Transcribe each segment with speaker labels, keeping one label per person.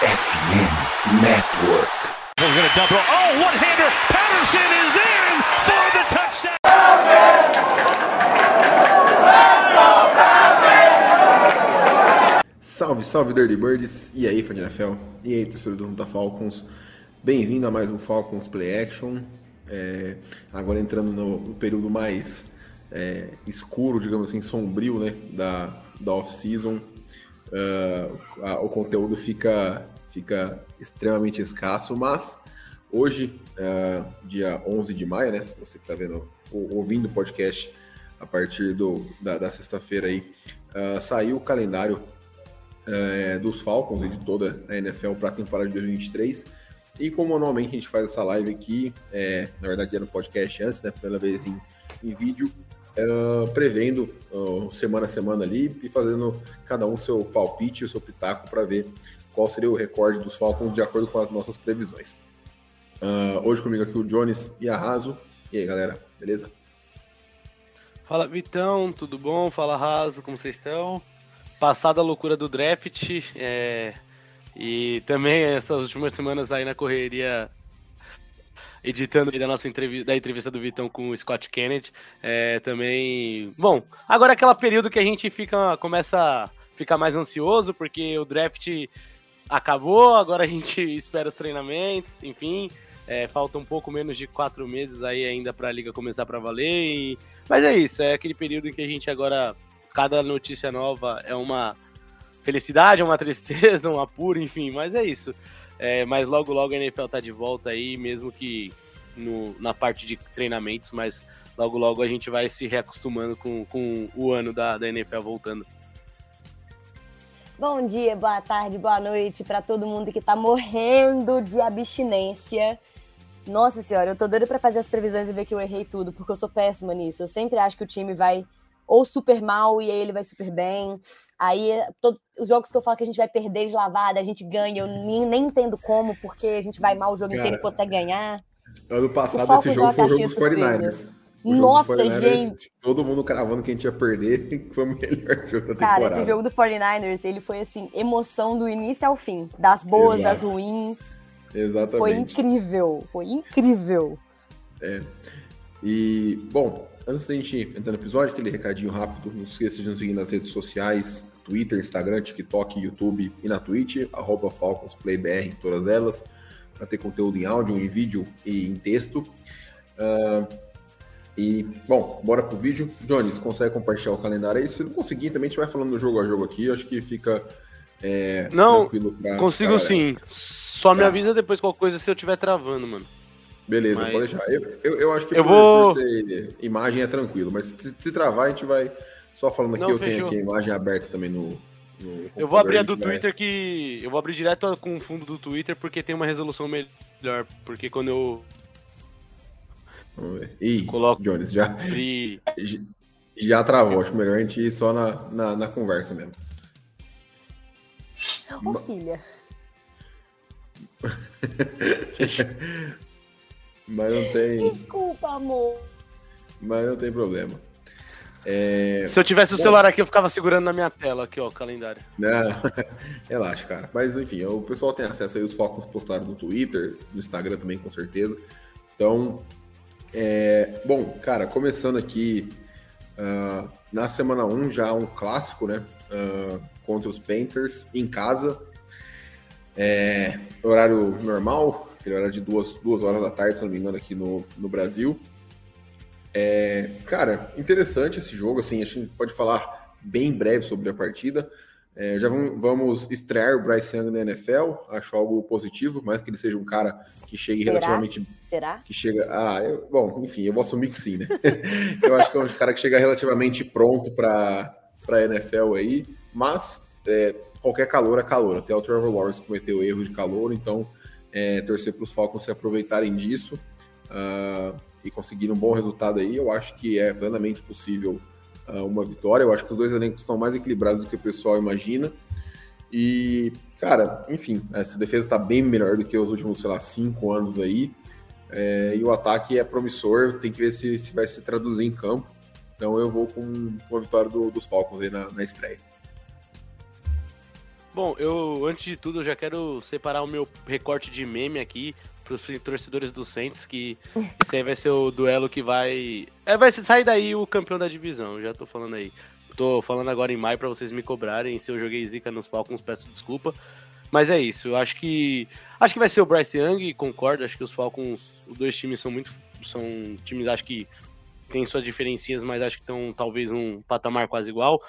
Speaker 1: FM Network.
Speaker 2: We're going to double. Oh, one-hander. Patterson is in for the touchdown.
Speaker 3: Salve, salve Dirty Birds! E aí, fã de NFL? E aí, torcedor do Junta Falcons? Bem-vindo a mais um Falcons Play Action. É, agora entrando no, no período mais é, escuro, digamos assim, sombrio, né, da, da off-season. Uh, o conteúdo fica, fica extremamente escasso, mas hoje, uh, dia 11 de maio, né, você que está vendo, ouvindo o podcast a partir do, da, da sexta-feira aí, uh, saiu o calendário dos Falcons e de toda a NFL para a temporada de 2023. E como normalmente a gente faz essa live aqui, é, na verdade era no podcast antes, né, pela vez em, em vídeo, uh, prevendo uh, semana a semana ali e fazendo cada um seu palpite, o seu pitaco para ver qual seria o recorde dos Falcons de acordo com as nossas previsões. Uh, hoje comigo aqui o Jones e a Raso. E aí, galera, beleza?
Speaker 4: Fala, Vitão, tudo bom? Fala, Raso, como vocês estão? Passada a loucura do draft, é... e também essas últimas semanas aí na correria editando da nossa entrevista, da entrevista do Vitão com o Scott Kennedy. É, também. Bom, agora é aquele período que a gente fica, começa a ficar mais ansioso, porque o draft acabou, agora a gente espera os treinamentos, enfim. É, falta um pouco menos de quatro meses aí ainda para a liga começar para valer. E... Mas é isso, é aquele período em que a gente agora, cada notícia nova é uma felicidade, é uma tristeza, um apuro, enfim, mas é isso. É, mas logo, logo a NFL tá de volta aí, mesmo que no, na parte de treinamentos, mas logo, logo a gente vai se reacostumando com, com o ano da, da NFL voltando.
Speaker 5: Bom dia, boa tarde, boa noite para todo mundo que tá morrendo de abstinência. Nossa senhora, eu tô doida pra fazer as previsões e ver que eu errei tudo, porque eu sou péssima nisso. Eu sempre acho que o time vai ou super mal e aí ele vai super bem. Aí todo, os jogos que eu falo que a gente vai perder de lavada, a gente ganha, eu nem, nem entendo como, porque a gente vai mal o jogo Cara, inteiro até ganhar.
Speaker 3: Ano passado esse jogo foi o jogo dos 49ers.
Speaker 5: Nossa, gente!
Speaker 3: Todo mundo cravando que a gente ia perder, foi o melhor jogo da
Speaker 5: temporada. Cara, esse jogo do 49ers, ele foi assim, emoção do início ao fim. Das boas, Exato. das ruins.
Speaker 3: Exatamente.
Speaker 5: Foi incrível, foi incrível.
Speaker 3: É. E, bom, Antes da gente entrar no episódio, aquele recadinho rápido, não esqueça de nos seguir nas redes sociais, Twitter, Instagram, TikTok, YouTube e na Twitch, arroba FalconsPlayBR em todas elas, para ter conteúdo em áudio, em vídeo e em texto. Uh, e, bom, bora pro vídeo. Jones, consegue compartilhar o calendário aí? Se não conseguir, também a gente vai falando jogo a jogo aqui, acho que fica é,
Speaker 4: não, pra, consigo pra sim. Só me tá. avisa depois qual coisa se eu estiver travando, mano.
Speaker 3: Beleza, mas... pode deixar. Eu, eu, eu acho que eu vou... imagem é tranquilo, mas se, se, travar, a gente vai. Só falando aqui, Não, eu fechou. tenho aqui a imagem aberta também no.
Speaker 4: no eu vou abrir a do vai... Twitter que. Eu vou abrir direto com o fundo do Twitter porque tem uma resolução melhor. Porque quando eu.
Speaker 3: Vamos ver. Ih, coloco... Jones, já. Abri... Já travou, acho melhor a gente ir só na, na, na conversa mesmo.
Speaker 5: Ô, filha.
Speaker 3: Mas não tem.
Speaker 5: Desculpa, amor.
Speaker 3: Mas não tem problema. É...
Speaker 4: Se eu tivesse o Bom, celular aqui, eu ficava segurando na minha tela aqui, ó, o calendário.
Speaker 3: Não, relaxa, cara. Mas enfim, o pessoal tem acesso aí os focos postados no Twitter, no Instagram também, com certeza. Então, é... bom, cara, começando aqui uh, na semana 1, já um clássico, né? Uh, contra os Panthers em casa. É... Horário normal, ele era de duas, duas horas da tarde, se não me engano, aqui no, no Brasil. É, cara, interessante esse jogo, assim, a gente pode falar bem breve sobre a partida. É, já vamos, vamos, estrear o Bryce Young na NFL, acho algo positivo, mais que ele seja um cara que chegue
Speaker 5: Será?
Speaker 3: relativamente.
Speaker 5: Será?
Speaker 3: Que chega. Ah, eu, bom, enfim, eu vou assumir que sim, né? eu acho que é um cara que chega relativamente pronto para a NFL aí, mas é, qualquer calor é calor. Até o Trevor Lawrence cometeu erros de calor, então é, torcer para os Falcons se aproveitarem disso uh, e conseguirem um bom resultado aí. Eu acho que é plenamente possível uh, uma vitória. Eu acho que os dois elencos estão mais equilibrados do que o pessoal imagina. E, cara, enfim, essa defesa está bem melhor do que os últimos, sei lá, cinco anos aí. É, e o ataque é promissor, tem que ver se, se vai se traduzir em campo. Então eu vou com uma vitória do, dos Falcons aí na, na estreia.
Speaker 4: Bom, eu antes de tudo eu já quero separar o meu recorte de meme aqui para os torcedores do Saints, que esse aí vai ser o duelo que vai. É, vai sair daí o campeão da divisão, já tô falando aí. Tô falando agora em maio para vocês me cobrarem. Se eu joguei zica nos Falcons, peço desculpa. Mas é isso, acho que. Acho que vai ser o Bryce Young, concordo. Acho que os Falcons, os dois times são muito. São times, acho que tem suas diferencinhas, mas acho que estão talvez um patamar quase igual.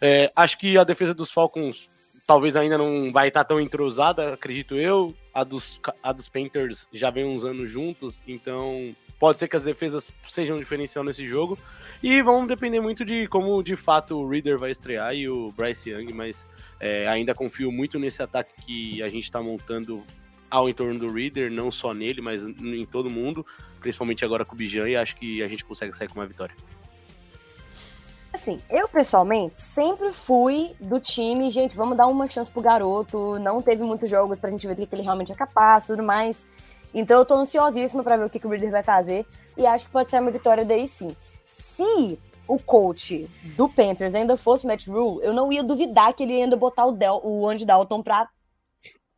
Speaker 4: É, acho que a defesa dos Falcons talvez ainda não vai estar tão entrosada, acredito eu. A dos, a dos Panthers já vem uns anos juntos, então pode ser que as defesas sejam diferencial nesse jogo. E vão depender muito de como de fato o Reader vai estrear e o Bryce Young, mas é, ainda confio muito nesse ataque que a gente está montando ao entorno do Reader, não só nele, mas em todo mundo, principalmente agora com o Bijan, e acho que a gente consegue sair com uma vitória.
Speaker 5: Assim, eu pessoalmente sempre fui do time, gente, vamos dar uma chance pro garoto, não teve muitos jogos pra gente ver o que ele realmente é capaz tudo mais. Então eu tô ansiosíssima para ver o que, que o Reader vai fazer e acho que pode ser uma vitória daí sim. Se o coach do Panthers ainda fosse o Matt Rule, eu não ia duvidar que ele ia ainda botar o, Del, o Andy Dalton pra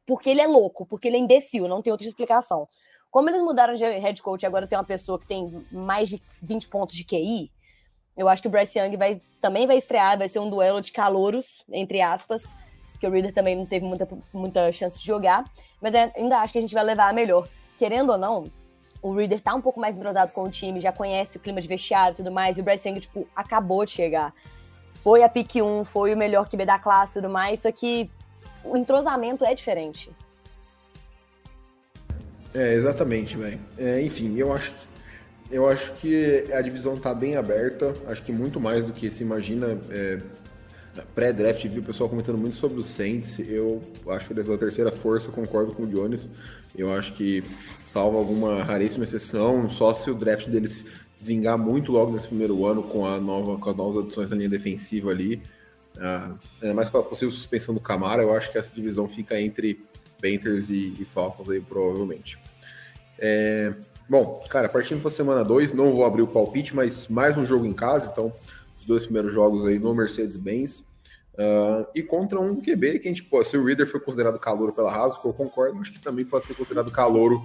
Speaker 5: porque ele é louco, porque ele é imbecil, não tem outra explicação. Como eles mudaram de head coach agora tem uma pessoa que tem mais de 20 pontos de QI, eu acho que o Bryce Young vai, também vai estrear, vai ser um duelo de calouros, entre aspas, porque o Reader também não teve muita, muita chance de jogar, mas ainda acho que a gente vai levar a melhor. Querendo ou não, o Reader tá um pouco mais entrosado com o time, já conhece o clima de vestiário e tudo mais, e o Bryce Young, tipo, acabou de chegar. Foi a pick 1, foi o melhor QB da classe e tudo mais, só que o entrosamento é diferente.
Speaker 3: É, exatamente, velho. É, enfim, eu acho que eu acho que a divisão tá bem aberta, acho que muito mais do que se imagina. É, Pré-draft, vi o pessoal comentando muito sobre o Saints. Eu acho que eles são a terceira força, concordo com o Jones. Eu acho que, salvo alguma raríssima exceção, só se o draft deles vingar muito logo nesse primeiro ano com, a nova, com as novas adições na linha defensiva ali, é mais com a possível suspensão do Camara, eu acho que essa divisão fica entre Panthers e, e Falcons aí, provavelmente. É, bom, cara, partindo para a semana 2, não vou abrir o palpite, mas mais um jogo em casa, então os dois primeiros jogos aí no Mercedes-Benz. Uh, e contra um QB que a gente pode, se o Reader foi considerado calouro pela Raso, que eu concordo, acho que também pode ser considerado calouro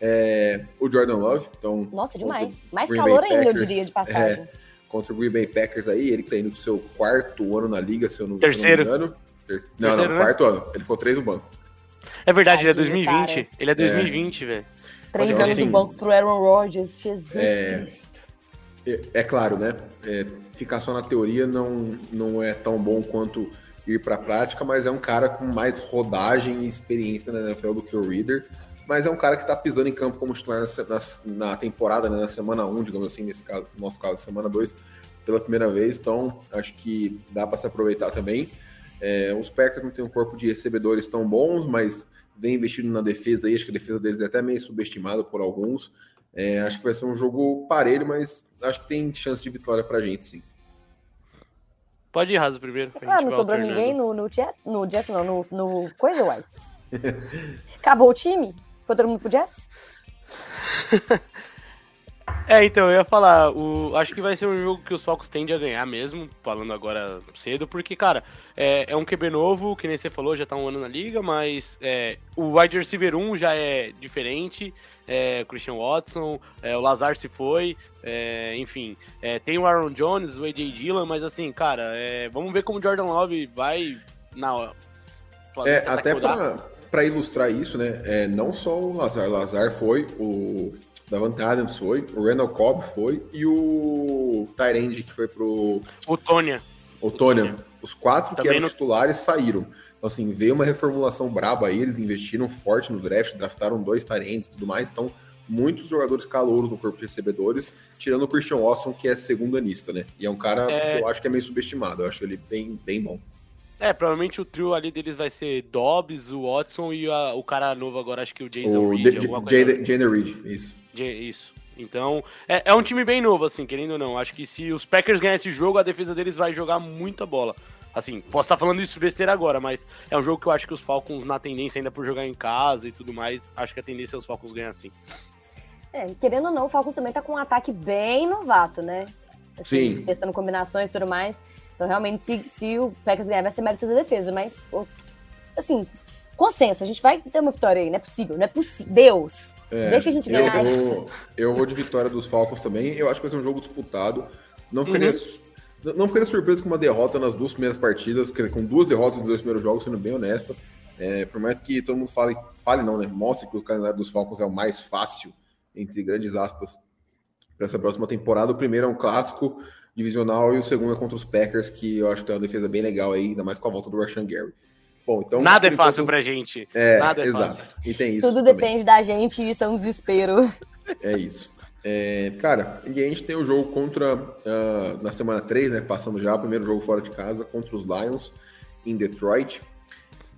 Speaker 3: é, o Jordan Love. Então,
Speaker 5: Nossa, demais. Mais calor ainda, eu diria, de passagem.
Speaker 3: É, contra o Green Bay Packers aí, ele que tá indo pro seu quarto ano na liga, se eu não,
Speaker 4: Terceiro.
Speaker 3: Se eu não me engano. Ter...
Speaker 4: Terceiro,
Speaker 3: não, não,
Speaker 4: né?
Speaker 3: quarto ano. Ele ficou três no banco.
Speaker 4: É verdade, ele é
Speaker 5: Tadinho,
Speaker 4: 2020.
Speaker 5: cara.
Speaker 4: Ele é 2020, velho.
Speaker 5: Três anos
Speaker 3: assim,
Speaker 5: do banco pro Aaron Rodgers, Jesus
Speaker 3: é. É, é claro, né? é, ficar só na teoria não, não é tão bom quanto ir pra prática, mas é um cara com mais rodagem e experiência na NFL do que o Reader. Mas é um cara que tá pisando em campo como titular na, na, na temporada, né, na semana 1, digamos assim, nesse caso, no nosso caso, semana 2, pela primeira vez. Então, acho que dá para se aproveitar também. É, os Packers não têm um corpo de recebedores tão bons, mas vem investindo na defesa aí. Acho que a defesa deles é até meio subestimada por alguns. É, acho que vai ser um jogo parelho, mas acho que tem chance de vitória pra gente, sim.
Speaker 4: Pode ir raso primeiro.
Speaker 5: Ah, não sobrou ninguém no, no Jets? No Jets não, no, no coisa, uai. Acabou o time? Foi todo mundo pro Jets?
Speaker 4: É, então, eu ia falar, o, acho que vai ser um jogo que os Falcons tendem a ganhar mesmo, falando agora cedo, porque, cara, é, é um QB novo, que nem você falou, já tá um ano na liga, mas é, o wide receiver 1 já é diferente, é, Christian Watson, é, o Lazar se foi, é, enfim, é, tem o Aaron Jones, o AJ Dillon, mas assim, cara, é, vamos ver como o Jordan Love vai na...
Speaker 3: É, até
Speaker 4: rodar.
Speaker 3: para ilustrar isso, né? É, não só o Lazar, Lazar foi, o Davante Adams foi, o Randall Cobb foi e o Tyrande que foi pro
Speaker 4: O Tônia.
Speaker 3: Otônia. Os quatro que
Speaker 4: Também
Speaker 3: eram
Speaker 4: não-
Speaker 3: titulares saíram. Então, assim, veio uma reformulação braba aí, eles investiram forte no draft, draftaram dois Tyrands e tudo mais, então muitos jogadores calouros no corpo de recebedores, tirando o Christian Watson, que é segundo anista, né? E é um cara
Speaker 4: É.
Speaker 3: que eu acho que é meio subestimado, eu acho ele bem, bem bom.
Speaker 4: É, provavelmente o trio ali deles vai ser Dobbs, o Watson e a- o cara novo agora, acho que o Jason
Speaker 3: O
Speaker 4: Reed,
Speaker 3: Jaden Reed, isso.
Speaker 4: J- Isso. Então, é, é um time bem novo, assim, querendo ou não. Acho que se os Packers ganharem esse jogo, a defesa deles vai jogar muita bola. Assim, posso estar falando isso besteira agora, mas é um jogo que eu acho que os Falcons, na tendência ainda por jogar em casa e tudo mais, acho que a tendência é os Falcons ganhar sim.
Speaker 5: É, querendo ou não, o Falcons também tá com um ataque bem novato, né? Assim,
Speaker 3: Sim.
Speaker 5: Testando combinações e tudo mais. Então, realmente, se, se o Packers ganhar, vai ser mérito da defesa, mas assim, consenso, a gente vai ter uma vitória aí, não é possível, não é possível. Deus, é, deixa a gente ganhar.
Speaker 3: Eu vou, eu vou de vitória dos Falcons também. Eu acho que vai ser um jogo disputado. Não ficaria, uhum. não ficaria surpreso com uma derrota nas duas primeiras partidas, com duas derrotas nos dois primeiros jogos, sendo bem honesto. É, por mais que todo mundo fale, fale não, né? Mostre que o calendário dos Falcons é o mais fácil, entre grandes aspas, para essa próxima temporada. O primeiro é um clássico divisional e o segundo é contra os Packers, que eu acho que tem uma defesa bem legal aí, ainda mais com a volta do Rashan Gary.
Speaker 4: Bom, então, Nada é fácil enquanto... pra gente.
Speaker 3: É,
Speaker 4: Nada
Speaker 3: é exato. fácil. E tem isso.
Speaker 5: Tudo também. depende da gente e isso é um desespero.
Speaker 3: É isso. É, cara, e a gente tem o jogo contra. Uh, na semana 3, né? Passando já, o primeiro jogo fora de casa contra os Lions em Detroit.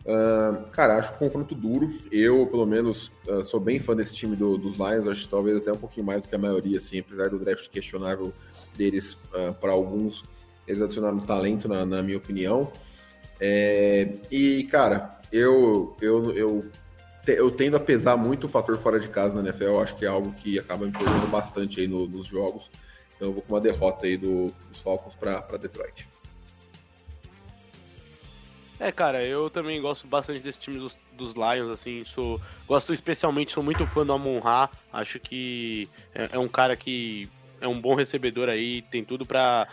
Speaker 3: Uh, cara, acho um confronto duro. Eu, pelo menos, uh, sou bem fã desse time do, dos Lions. Acho que talvez até um pouquinho mais do que a maioria, assim, apesar do draft questionável deles uh, para alguns. Eles adicionaram talento, na, na minha opinião. É, e, cara, eu, eu, eu, eu tendo a pesar muito o fator fora de casa na NFL. Eu acho que é algo que acaba me perdendo bastante aí no, nos jogos. Então eu vou com uma derrota aí do, dos Falcons para Detroit.
Speaker 4: É, cara, eu também gosto bastante desse time dos, dos Lions, assim, sou, gosto especialmente, sou muito fã do Amon Ra, acho que é, é, um cara que é um bom recebedor aí, tem tudo para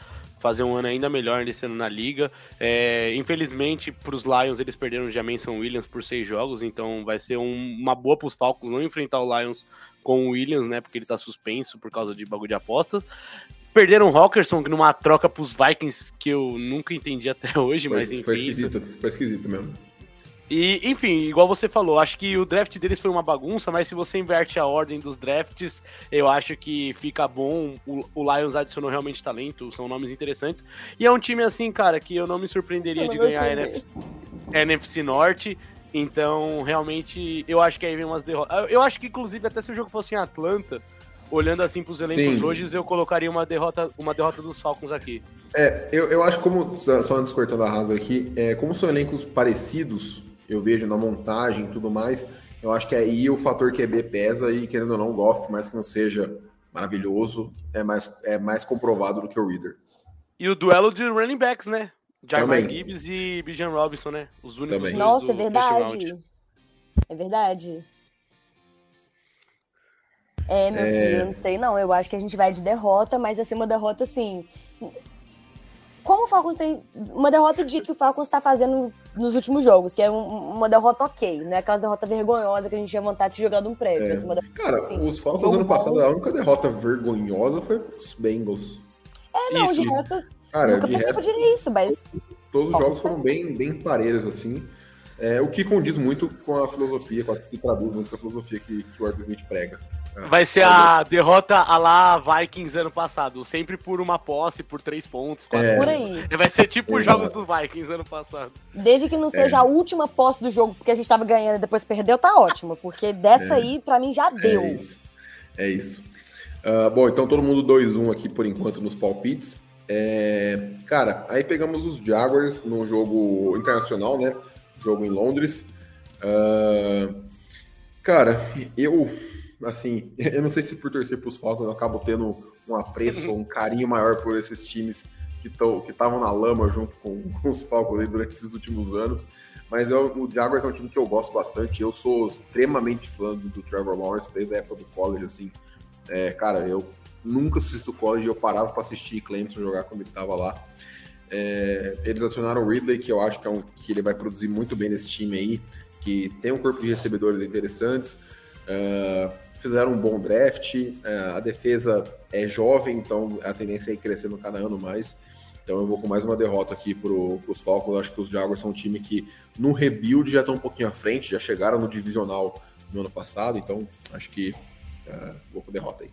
Speaker 4: fazer um ano ainda melhor nesse ano na liga. É, infelizmente, para os Lions, eles perderam o Jameson Williams por seis jogos, então vai ser um, uma boa para os Falcons não enfrentar o Lions com o Williams, né, porque ele está suspenso por causa de bagulho de apostas. Perderam o Hawkerson numa troca pros Vikings que eu nunca entendi até hoje, foi, mas enfim.
Speaker 3: Foi esquisito, isso... foi esquisito mesmo.
Speaker 4: E, enfim, igual você falou, acho que o draft deles foi uma bagunça, mas se você inverte a ordem dos drafts, eu acho que fica bom. O, o Lions adicionou realmente talento, são nomes interessantes. E é um time assim, cara, que eu não me surpreenderia de ganhar a NFC, NFC Norte. Então, realmente, eu acho que aí vem umas derrotas. Eu acho que, inclusive, até se o jogo fosse em Atlanta, olhando assim para os elencos Sim. hoje, eu colocaria uma derrota, uma derrota dos Falcons aqui.
Speaker 3: É, eu, eu acho como, só antes cortando a rasa aqui, é, como são elencos parecidos, eu vejo na montagem e tudo mais, eu acho que aí o fator QB pesa e, querendo ou não, o Goff, mais que não seja maravilhoso, é mais, é mais comprovado do que o Reader.
Speaker 4: E o duelo de running backs, né? Jamar Gibbs e Bijan Robinson, né?
Speaker 5: Os únicos Também. Nossa, é verdade. É verdade. É, meu é... filho, eu não sei não. Eu acho que a gente vai de derrota, mas vai ser uma derrota assim. Como o Falcons tem. Uma derrota de que o Falcons está fazendo nos últimos jogos, que é um, uma derrota ok, não é aquela derrota vergonhosa que a gente tinha vontade de jogar de um prédio. É.
Speaker 3: Derrota, Cara, assim, os Falcons ano passado, a única derrota vergonhosa foi os Bengals.
Speaker 5: É, não, isso. de resto. Cara, nunca de resto, isso, mas.
Speaker 3: Todos os jogos foram bem, bem parelhos, assim. É, o que condiz muito com a filosofia, com a, se traduz muito com a filosofia que, que o Arthur Smith prega.
Speaker 4: Vai ser a derrota a lá Vikings ano passado. Sempre por uma posse, por três pontos. Quatro
Speaker 5: é. Por aí.
Speaker 4: Vai ser tipo os jogos dos Vikings ano passado.
Speaker 5: Desde que não seja é. a última posse do jogo, porque a gente tava ganhando e depois perdeu, tá ótimo. Porque dessa é. aí, pra mim, já deu.
Speaker 3: É isso. É isso. Uh, bom, então todo mundo 2-1 aqui por enquanto nos palpites. É, cara, aí pegamos os Jaguars no jogo internacional, né? Jogo em Londres. Uh, cara, eu assim, eu não sei se por torcer para os Falcons eu acabo tendo um apreço um carinho maior por esses times que estavam na lama junto com, com os Falcons durante esses últimos anos. Mas eu, o Jaguars é um time que eu gosto bastante. Eu sou extremamente fã do, do Trevor Lawrence desde a época do college, assim. É, cara, eu nunca assisto college, eu parava para assistir Clemson jogar quando ele estava lá. É, eles adicionaram o Ridley, que eu acho que, é um, que ele vai produzir muito bem nesse time aí, que tem um corpo de recebedores interessantes. Uh, fizeram um bom draft, é, a defesa é jovem, então a tendência é ir crescendo cada ano mais. Então eu vou com mais uma derrota aqui para os Falcons. Acho que os Jaguars são um time que no rebuild já estão um pouquinho à frente, já chegaram no divisional no ano passado, então acho que uh, vou com derrota aí.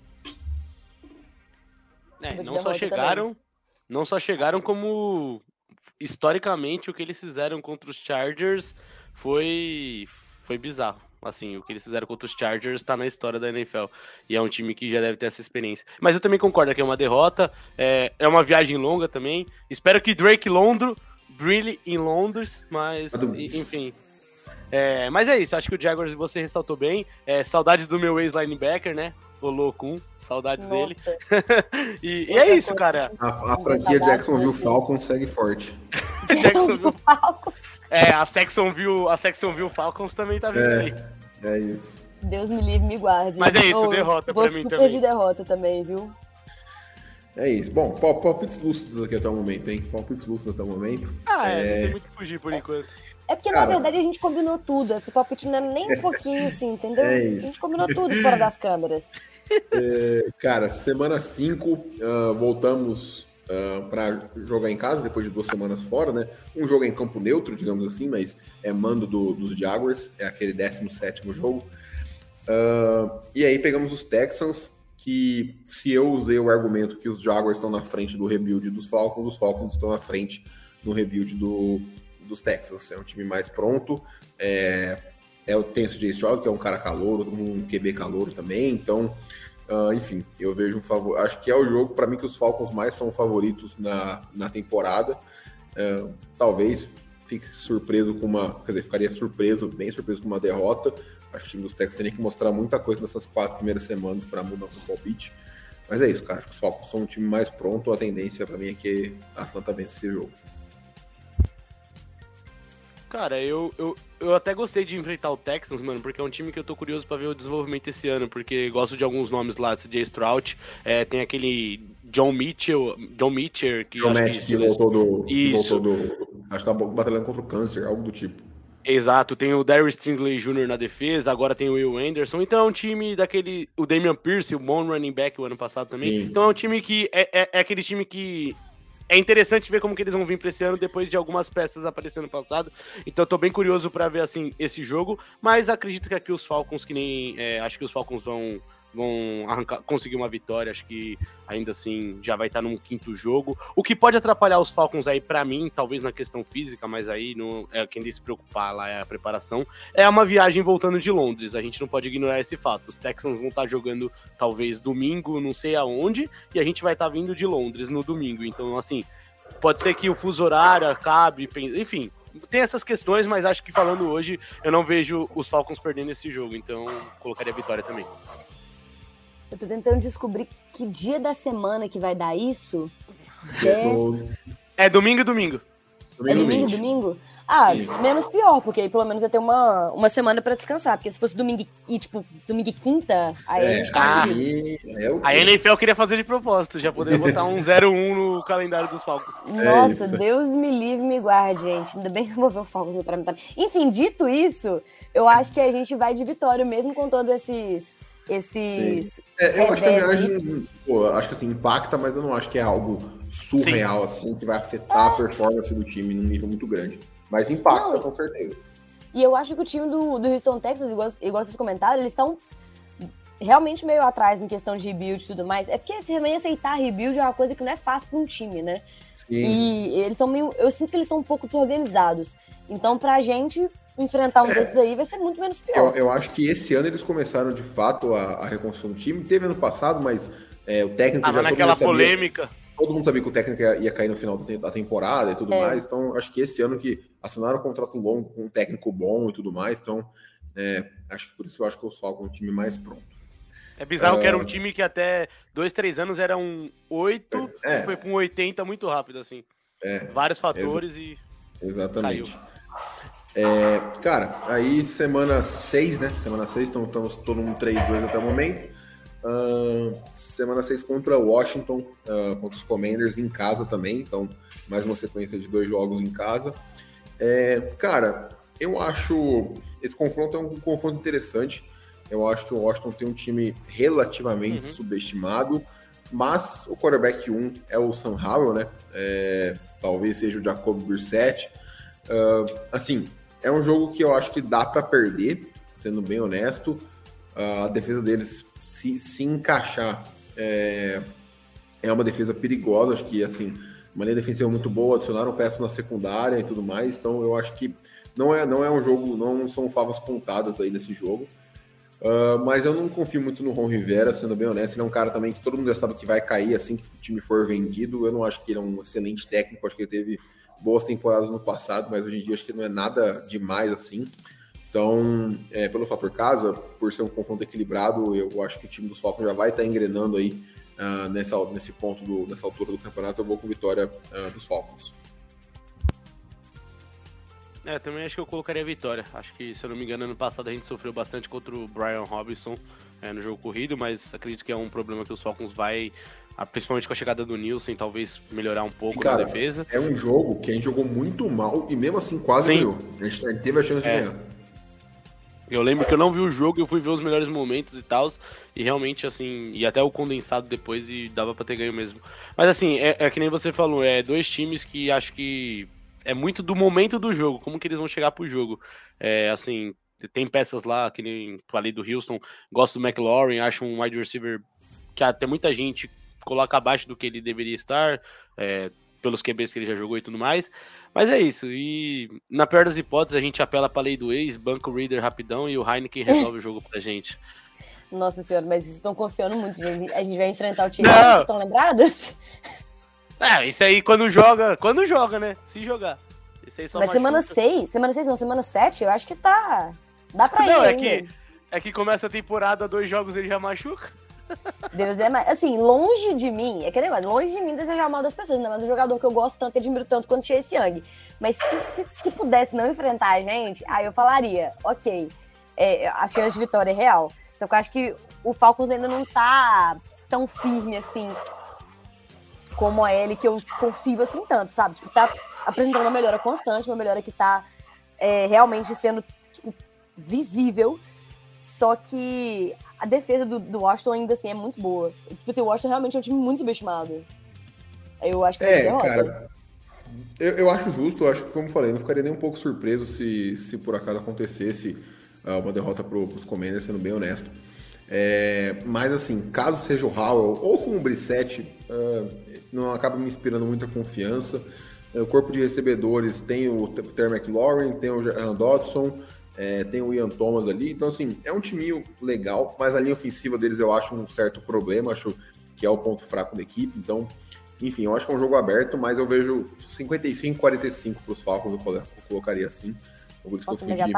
Speaker 4: É, não só chegaram, também. não só chegaram como historicamente o que eles fizeram contra os Chargers foi foi bizarro. Assim, o que eles fizeram contra os Chargers está na história da NFL. E é um time que já deve ter essa experiência. Mas eu também concordo que é uma derrota. É, é uma viagem longa também. Espero que Drake Londro brilhe em Londres, mas enfim. É, mas é isso, acho que o Jaguars você ressaltou bem. É, saudades do meu ex-linebacker, né? O Locum, saudades Nossa. dele. e, e, é isso, cara.
Speaker 3: A, a franquia Jacksonville Falcon segue forte.
Speaker 5: Jacksonville Falcon.
Speaker 4: É, a Saxonville, a Saxonville Falcons também tá vindo
Speaker 3: É.
Speaker 4: aí.
Speaker 3: É isso.
Speaker 5: Deus me livre, me guarde.
Speaker 4: Mas é isso,
Speaker 5: Ô,
Speaker 4: derrota pra mim
Speaker 5: super
Speaker 4: também.
Speaker 5: de derrota também, viu?
Speaker 3: É isso. Bom, pal- palpites lúcidos aqui até o momento, hein? Palpites lúcidos até o momento.
Speaker 4: Ah, é,
Speaker 3: É.
Speaker 4: não tem muito o que fugir por enquanto.
Speaker 5: É porque,
Speaker 3: Cara.
Speaker 5: na verdade, a gente combinou tudo. Esse palpite não é nem um pouquinho assim, entendeu?
Speaker 3: É
Speaker 5: A
Speaker 3: isso.
Speaker 5: gente combinou tudo fora das câmeras.
Speaker 3: Cara, semana 5, voltamos para jogar em casa, depois de duas semanas fora, né? Um jogo em campo neutro, digamos assim, mas é mando do- dos Jaguars, é aquele 17 jogo. Ah, e aí pegamos os Texans, que se eu usei o argumento que os Jaguars estão na frente do rebuild dos Falcons, os Falcons estão na frente no rebuild do, dos Texans. É um time mais pronto, é, é o tem o CJ Stroud, que é um cara calouro, um QB calouro também, então, ah, enfim, eu vejo um favor. Acho que é o jogo, para mim, que os Falcons mais são favoritos na, na temporada. Ah, talvez fique surpreso com uma. Quer dizer, ficaria surpreso, bem surpreso com uma derrota. Acho que o time dos Texans teria que mostrar muita coisa nessas quatro primeiras semanas para mudar o palpite. Mas é isso, cara. Acho que os Falcons são um time mais pronto. A tendência para mim é que a Atlanta vence esse jogo.
Speaker 4: Cara, eu, eu, eu até gostei de enfrentar o Texans, mano, porque é um time que eu tô curioso pra ver o desenvolvimento esse ano, porque gosto de alguns nomes lá, CJ Stroud, é, tem aquele John Mitchell, John Mitchell, que
Speaker 3: John Matt, que
Speaker 4: que-
Speaker 3: voltou do.
Speaker 4: Isso.
Speaker 3: voltou do. Acho que tá batalhando contra o câncer, algo do tipo.
Speaker 4: Exato, tem o Darius Stringley Jr. na defesa, agora tem o Will Anderson, então é um time daquele. O Damian Pierce, o bom running back o ano passado também.
Speaker 3: Sim.
Speaker 4: Então é um time que. É, é, é aquele time que. É interessante ver como que eles vão vir pra esse ano depois de algumas peças aparecendo no passado. Então tô bem curioso pra ver assim esse jogo. Mas acredito que aqui os Falcons, que nem. é, acho que os Falcons vão. Vão arrancar, conseguir uma vitória, acho que ainda assim já vai estar num quinto jogo. O que pode atrapalhar os Falcons aí, pra mim, talvez na questão física, mas aí não é quem tem se preocupar lá é a preparação. É uma viagem voltando de Londres. A gente não pode ignorar esse fato. Os Texans vão estar jogando talvez domingo, não sei aonde, e a gente vai estar vindo de Londres no domingo. Então, assim, pode ser que o fuso horário acabe, enfim. Tem essas questões, mas acho que falando hoje, eu não vejo os Falcons perdendo esse jogo, então colocaria a vitória também.
Speaker 5: Eu tô tentando descobrir que dia da semana que vai dar isso.
Speaker 3: No-
Speaker 5: Dez-
Speaker 4: É domingo e domingo.
Speaker 5: É
Speaker 3: Domingo,
Speaker 5: domingo,
Speaker 3: domingo.
Speaker 5: domingo? Ah,
Speaker 3: Isso.
Speaker 5: menos pior, porque aí pelo menos eu tenho uma, uma semana pra descansar. Porque se fosse domingo e, tipo, domingo e quinta, aí a
Speaker 3: É,
Speaker 5: gente tá
Speaker 3: aí é o
Speaker 4: A NFL queria fazer de propósito, já poderia botar um 0-1 no calendário dos Falcons.
Speaker 5: Nossa,
Speaker 3: isso.
Speaker 5: Deus me livre, me guarde, gente. Ainda bem que eu vou ver o Falcons pra mim. Enfim, dito isso, eu acho que a gente vai de vitória, mesmo com todos esses. Esses.
Speaker 3: É, eu acho que a viagem, pô, acho que assim, impacta, mas eu não acho que é algo surreal, assim, que vai afetar a performance do time num nível muito grande. Mas impacta,
Speaker 5: Não,
Speaker 3: com certeza.
Speaker 5: E eu acho que o time do, do Houston Texas, igual, igual vocês comentaram, eles estão realmente meio atrás em questão de rebuild e tudo mais. É porque também aceitar rebuild é uma coisa que não é fácil para um time, né?
Speaker 3: Sim.
Speaker 5: E eles são meio. Eu sinto que eles são um pouco desorganizados. Então, pra gente enfrentar um desses aí vai ser muito menos
Speaker 3: Eu,
Speaker 5: pior.
Speaker 3: eu acho que esse ano eles começaram de fato a, a reconstrução do time. Teve ano passado, mas é, o técnico
Speaker 4: Tava
Speaker 3: já todo
Speaker 4: naquela
Speaker 3: sabia-
Speaker 4: polêmica.
Speaker 3: todo mundo sabia que o técnico ia, ia cair no final da te- da temporada e tudo
Speaker 5: É.
Speaker 3: mais. Então, acho que esse ano que assinaram um contrato longo com um técnico bom e tudo mais. Então, é, acho que por isso eu acho que o Falcons é um time mais pronto.
Speaker 4: É bizarro que era um time que até dois, três anos era um 8
Speaker 3: É.
Speaker 4: e foi pra um 80 muito rápido, assim.
Speaker 3: É.
Speaker 4: Vários fatores e.
Speaker 3: Exatamente. É, cara, aí semana 6, né? Semana 6, então estamos todo mundo 3-2 até o momento. Ahn, semana 6 contra Washington, ah, contra os Commanders em casa também. Então, mais uma sequência de dois jogos em casa. É, cara, eu acho. Esse confronto é um confronto interessante. Eu acho que o Washington tem um time relativamente
Speaker 4: Uhum.
Speaker 3: subestimado, mas o quarterback 1 é o Sam Howell, né? É, talvez seja o Jacob Brissett. Ah, assim, é um jogo que eu acho que dá para perder, sendo bem honesto. Ah, a defesa deles, se, se encaixar, é, é uma defesa perigosa. Acho que, assim, uma linha defensiva muito boa, adicionaram peças na secundária e tudo mais. Então, eu acho que não é, não é um jogo, não são favas contadas aí nesse jogo. Ah, mas eu não confio muito no Ron Rivera, sendo bem honesto. Ele é um cara também que todo mundo já sabe que vai cair assim que o time for vendido. Eu não acho que ele é um excelente técnico, acho que ele teve boas temporadas no passado, mas hoje em dia acho que não é nada demais assim. Então, é, pelo fator casa, por ser um confronto equilibrado, eu acho que o time dos Falcons já vai estar engrenando aí ah, nessa, nesse ponto, do, nessa altura do campeonato. Eu vou com vitória ah, dos Falcons.
Speaker 4: É, também acho que eu colocaria a vitória. Acho que, se eu não me engano, ano passado a gente sofreu bastante contra o Brian Robinson é, no jogo corrido, mas acredito que é um problema que os Falcons vai, principalmente com a chegada do Nilson, talvez melhorar um pouco
Speaker 3: Cara,
Speaker 4: na defesa.
Speaker 3: É um jogo que a gente jogou muito mal e mesmo assim quase
Speaker 4: Sim.
Speaker 3: ganhou. A gente, teve a chance
Speaker 4: É.
Speaker 3: de ganhar.
Speaker 4: Eu lembro que eu não vi o jogo, eu fui ver os melhores momentos e tal, e realmente, assim, e até o condensado depois, e dava pra ter ganho mesmo. Mas assim, é, é que nem você falou, é dois times que acho que é muito do momento do jogo, como que eles vão chegar pro jogo. É, assim, tem peças lá, que nem falei do Houston, gosto do McLaurin, acho um wide receiver que até muita gente coloca abaixo do que ele deveria estar, é, pelos QBs que ele já jogou e tudo mais. Mas é isso, e na pior das hipóteses a gente apela pra lei do ex, banca o Reader rapidão e o Heineken resolve o jogo pra gente.
Speaker 5: Nossa senhora, mas vocês estão confiando muito. gente. A gente vai enfrentar o time.
Speaker 4: Não.
Speaker 5: Vocês estão lembrados?
Speaker 4: É, isso aí quando joga, quando joga, né? Se jogar. Isso aí só
Speaker 5: Mas semana
Speaker 4: machuca.
Speaker 5: 6, semana 6 não, semana 7, eu acho que tá. Dá pra ir.
Speaker 4: Não, é que, é que começa a temporada, dois jogos ele já machuca.
Speaker 5: Deus é mais. Assim, longe de mim, é que nem mais, longe de mim desejar mal das pessoas, ainda mais do jogador que eu gosto tanto e admiro tanto quanto Chase Young. Mas se, se, se pudesse não enfrentar a gente, aí eu falaria, ok, é, a chance de vitória é real. Só que eu acho que o Falcons ainda não tá tão firme assim como a ele, que eu confio assim tanto, sabe? Tipo, tá apresentando uma melhora constante, uma melhora que tá é, realmente sendo tipo, visível. Só que a defesa do, do Washington ainda assim é muito boa. Tipo assim, o Washington realmente é um time muito subestimado. Eu acho que
Speaker 3: É,
Speaker 5: derrota.
Speaker 3: cara. Eu, eu acho justo, eu acho que, como eu falei, não ficaria nem um pouco surpreso se, se por acaso acontecesse ah, uma derrota pro, pros Commanders, sendo bem honesto. É, mas assim, caso seja o Howell ou com o Brissette, ah, não acaba me inspirando muita confiança. É, O corpo de recebedores tem o Terry McLaurin, tem o Jahan Dodson, é, tem o Ian Thomas ali. Então, assim, é um timinho legal, mas a linha ofensiva deles eu acho um certo problema, acho que é o ponto fraco da equipe. Então, enfim, eu acho que é um jogo aberto, mas eu vejo 55-45 para os Falcons, eu colo- eu colocaria assim. Por isso que eu fui de,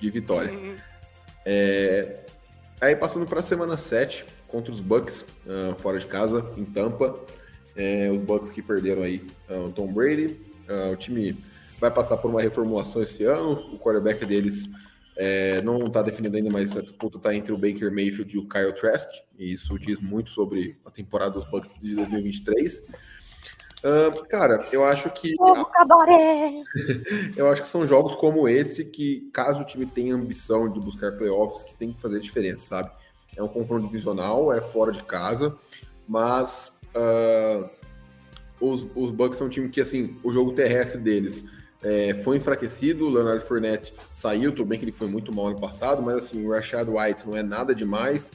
Speaker 3: de vitória. É, Aí passando para a semana 7, contra os Bucks, ah, fora de casa, em Tampa. É, os Bucks que perderam aí ah, o Tom Brady. Ah, o time vai passar por uma reformulação esse ano. O quarterback deles é, não está definido ainda, mas a disputa está entre o Baker Mayfield e o Kyle Trask. E isso diz muito sobre a temporada dos Bucks de 2023. Ah, cara, eu acho que eu acho que são jogos como esse que, caso o time tenha ambição de buscar playoffs, que tem que fazer diferença, sabe? É um confronto divisional, é fora de casa, mas ah, os, os Bucks são um time que, assim, o jogo terrestre deles é, foi enfraquecido, o Leonard Fournette saiu, tudo bem que ele foi muito mal ano passado, mas assim, o Rashad White não é nada demais.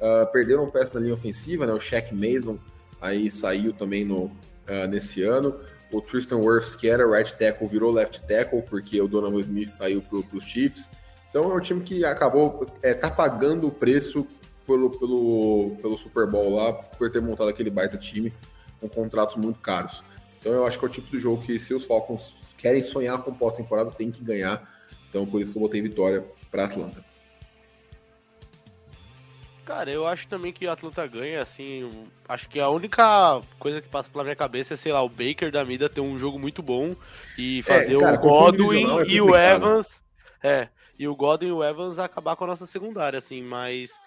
Speaker 3: Ah, perderam um peça na linha ofensiva, né? O Shaq Mason aí saiu também no, ah, nesse ano. O Tristan Wirfs, que era right tackle, virou left tackle, porque o Donovan Smith saiu para os Chiefs. Então é um time que acabou, é, tá pagando o preço pelo, pelo, pelo Super Bowl lá, por ter montado aquele baita time com contratos muito caros. Então eu acho que é o tipo de jogo que se os Falcons querem sonhar com pós-temporada, tem que ganhar. Então por isso que eu botei vitória para Atlanta.
Speaker 4: Cara, eu acho também que o Atlanta ganha, assim. Acho que a única coisa que passa pela minha cabeça é, sei lá, o Baker da Mida ter um jogo muito bom e fazer
Speaker 3: É, cara,
Speaker 4: o Godwin
Speaker 3: divisional é
Speaker 4: e o. Evans. É, e o Godwin e o Evans acabar com a nossa secundária, assim, mas.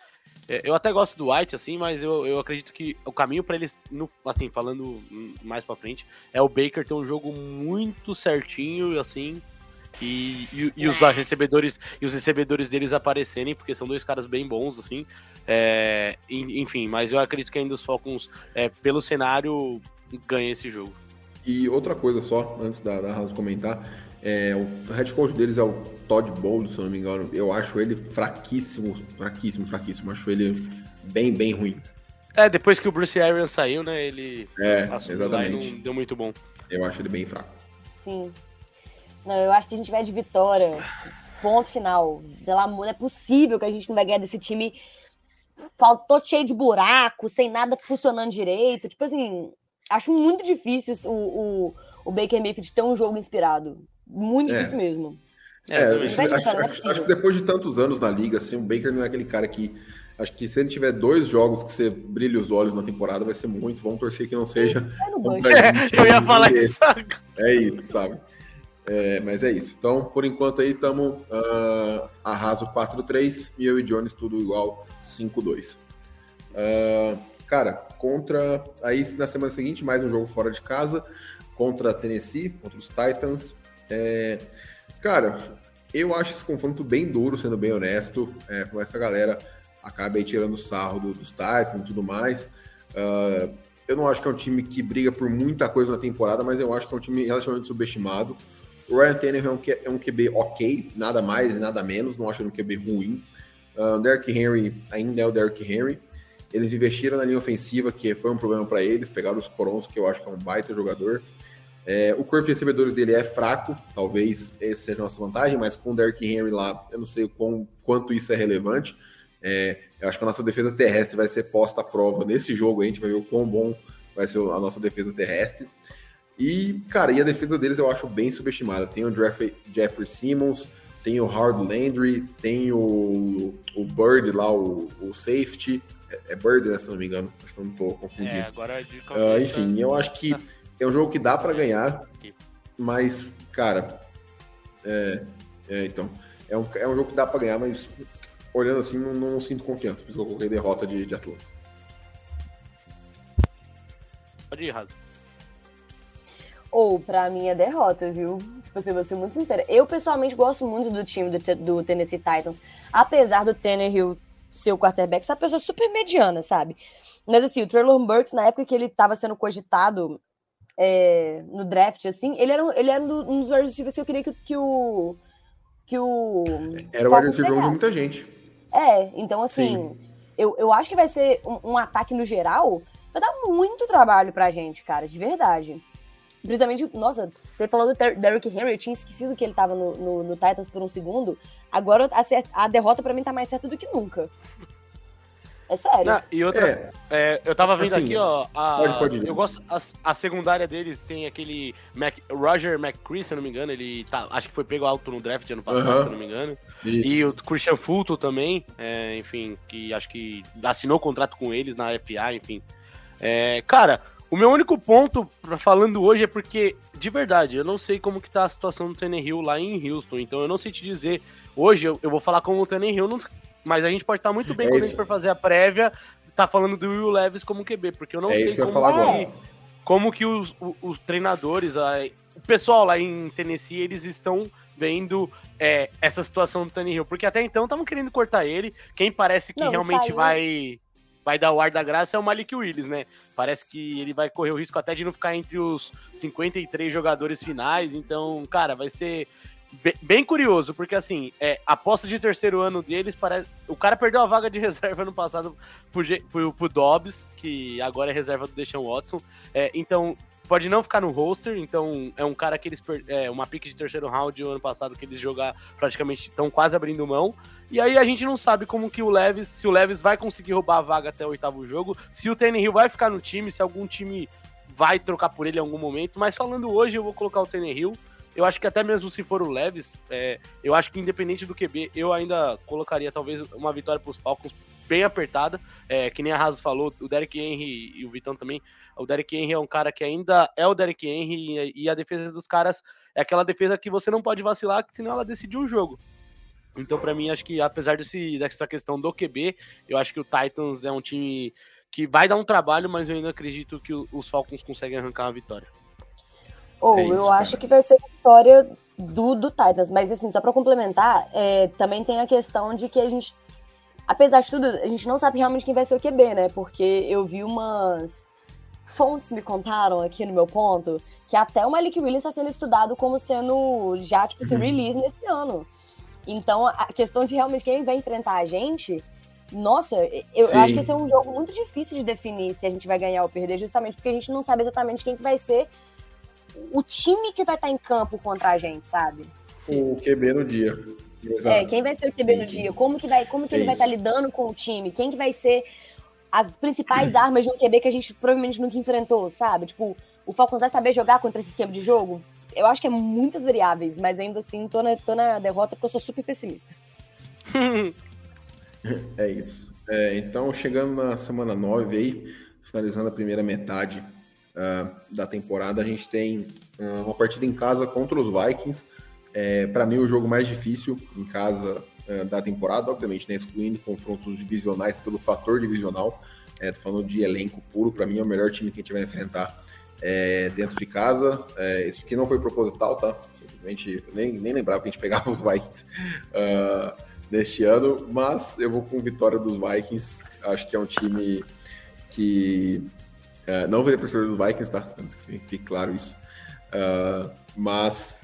Speaker 4: é, eu até gosto do White, assim, mas eu, eu acredito que o caminho pra eles, no- assim, falando mais pra frente, é o Baker ter um jogo muito certinho, assim, e, e, e os recebedores e os recebedores deles aparecerem, porque são dois caras bem bons, assim. É, en- enfim, mas eu acredito que ainda os Falcons, é, pelo cenário, ganham esse jogo.
Speaker 3: E outra coisa só, antes da, da House comentar, é, o head coach deles é o Todd Bowles, se eu não me engano. Eu acho ele fraquíssimo, fraquíssimo, fraquíssimo. Acho ele bem, bem ruim.
Speaker 4: É, depois que o Bruce Arians saiu, né, ele
Speaker 3: É,
Speaker 4: e
Speaker 3: exatamente.
Speaker 4: não deu muito bom.
Speaker 3: Eu acho ele bem fraco.
Speaker 5: Sim. Não, eu acho que a gente vai de vitória. Ponto final. Pelo amor, não é possível que a gente não vai ganhar desse time. Faltou cheio de buraco, sem nada funcionando direito. Tipo assim, acho muito difícil o, o, o Baker Mayfield ter um jogo inspirado. Muito
Speaker 3: É.
Speaker 5: difícil mesmo.
Speaker 4: É,
Speaker 3: É, acho, acho-
Speaker 5: é
Speaker 3: acho- acho que depois de tantos anos na liga, assim, o Baker não é aquele cara que. Acho que se ele tiver dois jogos que você brilha os olhos na temporada, vai ser muito. Vamos torcer que não seja. Gente.
Speaker 4: eu ia falar
Speaker 3: É,
Speaker 4: isso.
Speaker 3: É isso, sabe? É, mas é isso. Então, por enquanto aí, estamos uh, ah, arraso 4-3 e eu e Jones tudo igual 5-2. Uh, ah, cara, contra. Aí na semana seguinte, mais um jogo fora de casa contra a Tennessee, contra os Titans. É, cara, eu acho esse confronto bem duro, sendo bem honesto. É, por mais que a galera acabe tirando sarro do, dos Titans e tudo mais. Uh, eu não acho que é um time que briga por muita coisa na temporada, mas eu acho que é um time relativamente subestimado. O Ryan Tannehill é um, QB é ok, nada mais e nada menos, não acho ele um QB ruim. Uh, Derrick Henry ainda é o Derrick Henry. Eles investiram na linha ofensiva, que foi um problema para eles, pegaram os Corons, que eu acho que é um baita jogador. É, o corpo de recebedores dele é fraco, talvez essa seja a nossa vantagem, mas com o Derrick Henry lá, eu não sei o quanto isso é relevante. É, eu acho que a nossa defesa terrestre vai ser posta à prova nesse jogo, a gente vai ver o quão bom vai ser a nossa defesa terrestre. E, cara, e a defesa deles eu acho bem subestimada. Tem o Jeffrey, Jeffrey Simmons, tem o Hard Landry, tem o, o Bird lá, o, o safety. É, é Bird, né, se não me engano. Acho que eu não tô confundindo. É, agora de uh, Enfim, eu acho que é um jogo que dá para ganhar, mas, cara, é, é, então, é um, é um jogo que dá para ganhar, mas olhando assim, não, não, sinto confiança, por isso eu coloquei derrota de, de Atlanta.
Speaker 4: Pode ir, Raso.
Speaker 5: Ou, pra mim, é derrota, viu? Tipo assim, vou ser muito sincera. Eu, pessoalmente, gosto muito do time do, do Tennessee Titans. Apesar do Tannehill ser o quarterback, essa pessoa super mediana, sabe? Mas, assim, o Traylon Burks, na época que ele tava sendo cogitado é, no draft, assim, ele era, ele era um dos wide que eu queria que, que o. Que o.
Speaker 3: Era o wide receiver de muita gente.
Speaker 5: É, então, assim, eu, eu acho que vai ser um, um ataque no geral. Vai dar muito trabalho pra gente, cara, de verdade. Principalmente, nossa, você falou do Derrick Henry, eu tinha esquecido que ele tava no, no, no Titans por um segundo. Agora a, a derrota para mim tá mais certa do que nunca. É sério. Não,
Speaker 4: e outra, é. É, eu tava vendo assim, aqui, ó. A, pode, pode eu gosto. A, a, secundária deles tem aquele Mac, Roger McCree, se eu não me engano. Ele tá, acho que foi pego alto no draft ano passado, uh -huh. se eu não me engano. Isso. E o Christian Fulton também, é, enfim, que acho que assinou contrato com eles na FA, enfim. É, cara, o meu único ponto pra falando hoje é porque, de verdade, eu não sei como que tá a situação do Hill lá em Houston. Então eu não sei te dizer. Hoje eu, eu vou falar como o Hill não mas a gente pode estar muito bem é quando isso. a gente for fazer a prévia, tá falando do Will Levis como QB, porque eu não é sei como, que, como que os, os, os treinadores, a, o pessoal lá em Tennessee, eles estão vendo é, essa situação do Hill, porque até então estavam querendo cortar ele. Quem parece que não, realmente vai vai dar o ar da graça é o Malik Willis, né? Parece que ele vai correr o risco até de não ficar entre os 53 jogadores finais. Então, cara, vai ser bem, curioso, porque assim, é, aposta de terceiro ano deles parece. O cara perdeu a vaga de reserva no passado pro, pro, pro Dobbs, que agora é reserva do Deshaun Watson. É, então, pode não ficar no roster, então é um cara que eles. É, uma pique de terceiro round ano passado que eles jogar praticamente estão quase abrindo mão. E aí a gente não sabe como que o Leves, se o Leves vai conseguir roubar a vaga até o oitavo jogo, se o Hill vai ficar no time, se algum time vai trocar por ele em algum momento. Mas falando hoje, eu vou colocar o Hill. Eu acho que até mesmo se for o Leves, é, eu acho que independente do QB, eu ainda colocaria talvez uma vitória para os Falcons bem apertada. É, que nem a Raso falou, o Derek Henry e o Vitão também. O Derek Henry é um cara que ainda é o Derek Henry e a defesa dos caras é aquela defesa que você não pode vacilar, senão ela decidiu o jogo. Então, para mim, acho que apesar desse, dessa questão do QB, eu acho que o Titans é um time que vai dar um trabalho, mas eu ainda acredito que os Falcons conseguem arrancar uma vitória.
Speaker 5: Ou é eu acho que vai ser a vitória do, do Titans, mas assim, só para complementar, é, também tem a questão de que a gente, apesar de tudo, a gente não sabe realmente quem vai ser o QB, né? Porque eu vi umas fontes me contaram aqui no meu ponto que até o Malik Willis está sendo estudado como sendo já, tipo assim, uhum. release nesse ano. Então, a questão de realmente quem vai enfrentar a gente, nossa, eu, acho que esse é um jogo muito difícil de definir se a gente vai ganhar ou perder, justamente porque a gente não sabe exatamente quem que vai ser o time que vai estar em campo contra a gente, sabe?
Speaker 3: O QB no dia.
Speaker 5: É, quem vai ser o QB no dia? Como que, vai, como que ele vai estar lidando com o time? Quem que vai ser as principais armas de um QB que a gente provavelmente nunca enfrentou, sabe? Tipo, o Falcons vai saber jogar contra esse esquema de jogo? Eu acho que é muitas variáveis, mas ainda assim tô na, tô na derrota porque eu sou super pessimista.
Speaker 3: é isso. É, então, chegando na semana 9 aí, finalizando a primeira metade uh, da temporada. A gente tem uh, uma partida em casa contra os Vikings. É, para mim, o jogo mais difícil em casa uh, da temporada, obviamente, né, excluindo confrontos divisionais pelo fator divisional. É, falando de elenco puro, para mim é o melhor time que a gente vai enfrentar é, dentro de casa. É, isso aqui não foi proposital, tá? Simplesmente nem, nem lembrava que a gente pegava os Vikings uh, neste ano, mas eu vou com vitória dos Vikings. Acho que é um time que uh, não virei professor dos Vikings, tá? Antes que fique claro isso. Uh, mas.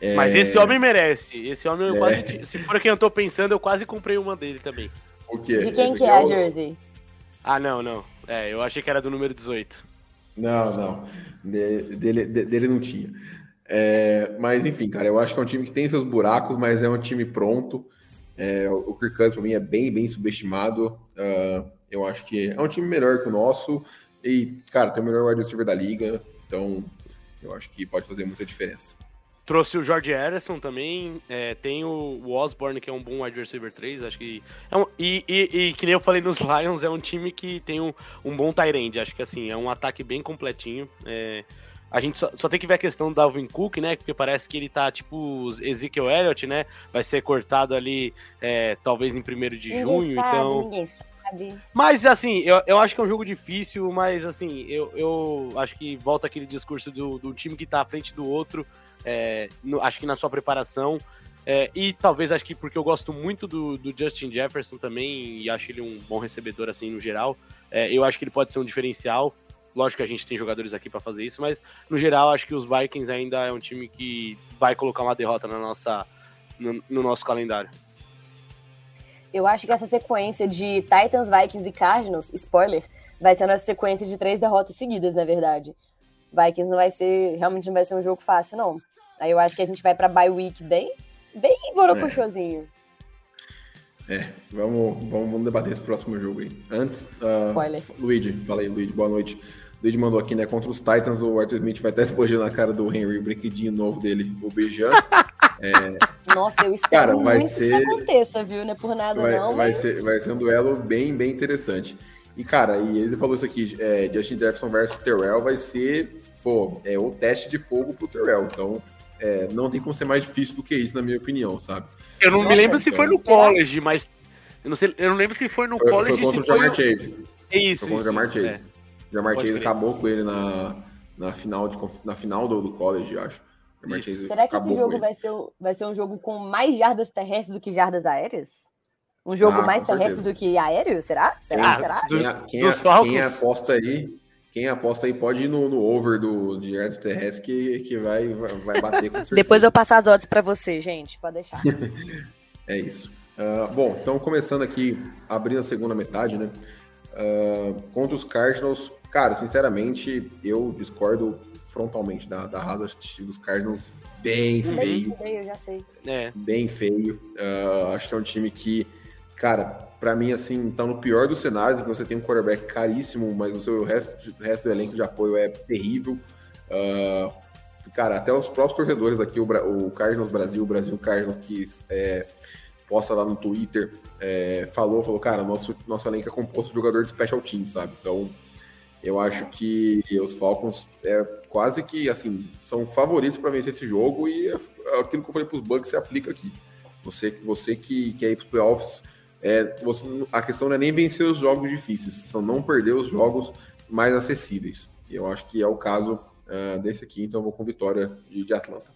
Speaker 4: É... Mas esse homem merece. Esse homem, eu é... quase. Se for quem eu tô pensando, eu quase comprei uma dele também.
Speaker 5: O quê? De quem esse que é a jersey?
Speaker 4: Ah, não, não. É, eu achei que era do número 18.
Speaker 3: Não, não. De, dele, de, dele não tinha. É, mas enfim, cara, eu acho que é um time que tem seus buracos, mas é um time pronto. É, o Kirk Cousins, para mim, é bem, bem subestimado. Uh, eu acho que é um time melhor que o nosso. E, cara, tem o melhor wide receiver da liga. Então, eu acho que pode fazer muita diferença.
Speaker 4: Trouxe o George Harrison também. É, tem o, o Osborne, que é um bom wide receiver 3. Acho que. É um, e, e, e, que nem eu falei nos Lions, é um time que tem um, um bom tight Acho que assim, é um ataque bem completinho. É, a gente só, só, tem que ver a questão do Dalvin Cook, né? Porque parece que ele tá tipo Ezekiel Elliott, né? Vai ser cortado ali, é, talvez em 1 de ninguém junho. Sabe, então. Ninguém sabe. Mas assim, eu, eu acho que é um jogo difícil, mas assim, eu, eu acho que volta aquele discurso do, do time que tá à frente do outro é, no, acho que na sua preparação. É, e talvez acho que porque eu gosto muito do, do, Justin Jefferson também, e acho ele um bom recebedor assim no geral, é, eu acho que ele pode ser um diferencial. Lógico que a gente tem jogadores aqui para fazer isso, mas no geral acho que os Vikings ainda é um time que vai colocar uma derrota na nossa, no, no nosso calendário.
Speaker 5: Eu acho que essa sequência de Titans, Vikings e Cardinals, spoiler, vai ser uma sequência de três derrotas seguidas, na verdade. Vikings não vai ser, realmente não vai ser um jogo fácil, não. Aí eu acho que a gente vai pra bye week bem, bem borocochosinho.
Speaker 3: É. é, vamos, vamos, vamos debater esse próximo jogo aí. Antes, uh, Spoiler. Luigi, fala aí, Luigi, boa noite. Luigi mandou aqui, né? Contra os Titans, o Arthur Smith vai até explodindo na cara do Henry, o brinquedinho novo dele, o Bijan.
Speaker 5: é... Nossa, eu espero cara, vai muito ser... que aconteça, viu? Não é por nada,
Speaker 3: vai,
Speaker 5: não.
Speaker 3: Vai, mas... ser, vai ser um duelo bem, bem interessante. E, cara, e ele falou isso aqui, é, Justin Jefferson versus Terrell vai ser, pô, é o teste de fogo pro Terrell. Então, é, não tem como ser mais difícil do que isso, na minha opinião, sabe?
Speaker 4: Eu não Nossa, me lembro se foi no college, mas. Eu não, sei, eu não lembro se foi no foi, college.
Speaker 3: Foi contra o Jamar Chase.
Speaker 4: É isso, foi
Speaker 3: contra o Jamar Chase. É. Jamar Chase acabou com ele na, na final, de, na final do, do college, acho.
Speaker 5: Será que esse jogo vai ser, vai ser um jogo com mais jardas terrestres do que jardas aéreas? Um jogo ah, mais terrestre do que aéreo? Será? Será?
Speaker 3: Quem,
Speaker 5: Será?
Speaker 3: Quem, quem, quem, aposta aí, quem aposta aí pode ir no, no over do, de yards terrestre que, que vai, vai bater com certeza.
Speaker 5: Depois eu passo as odds para você, gente. Pode deixar.
Speaker 3: é isso. Uh, bom, então começando aqui, abrindo a segunda metade, né? Uh, contra os Cardinals, cara, sinceramente, eu discordo frontalmente da, da Rasa dos Cardinals bem feio.
Speaker 5: Bem feio, já sei.
Speaker 3: É. Bem feio. Uh, acho que é um time que cara, para mim, assim, tá no pior dos cenários, que você tem um quarterback caríssimo, mas o seu resto, resto do elenco de apoio é terrível. Uh, cara, até os próprios torcedores aqui, o, o Cardinals Brasil, o Brasil Cardinals, que é, posta lá no Twitter, é, falou, falou, cara, nosso, nosso elenco é composto de jogador de special team, sabe? Então, eu acho que os Falcons é quase que, assim, são favoritos para vencer esse jogo e é, aquilo que eu falei pros Bucks se aplica aqui. Você, você que quer ir pros playoffs é, você, a questão não é nem vencer os jogos difíceis, são não perder os jogos mais acessíveis. E eu acho que é o caso uh, desse aqui, então eu vou com vitória de, de Atlanta.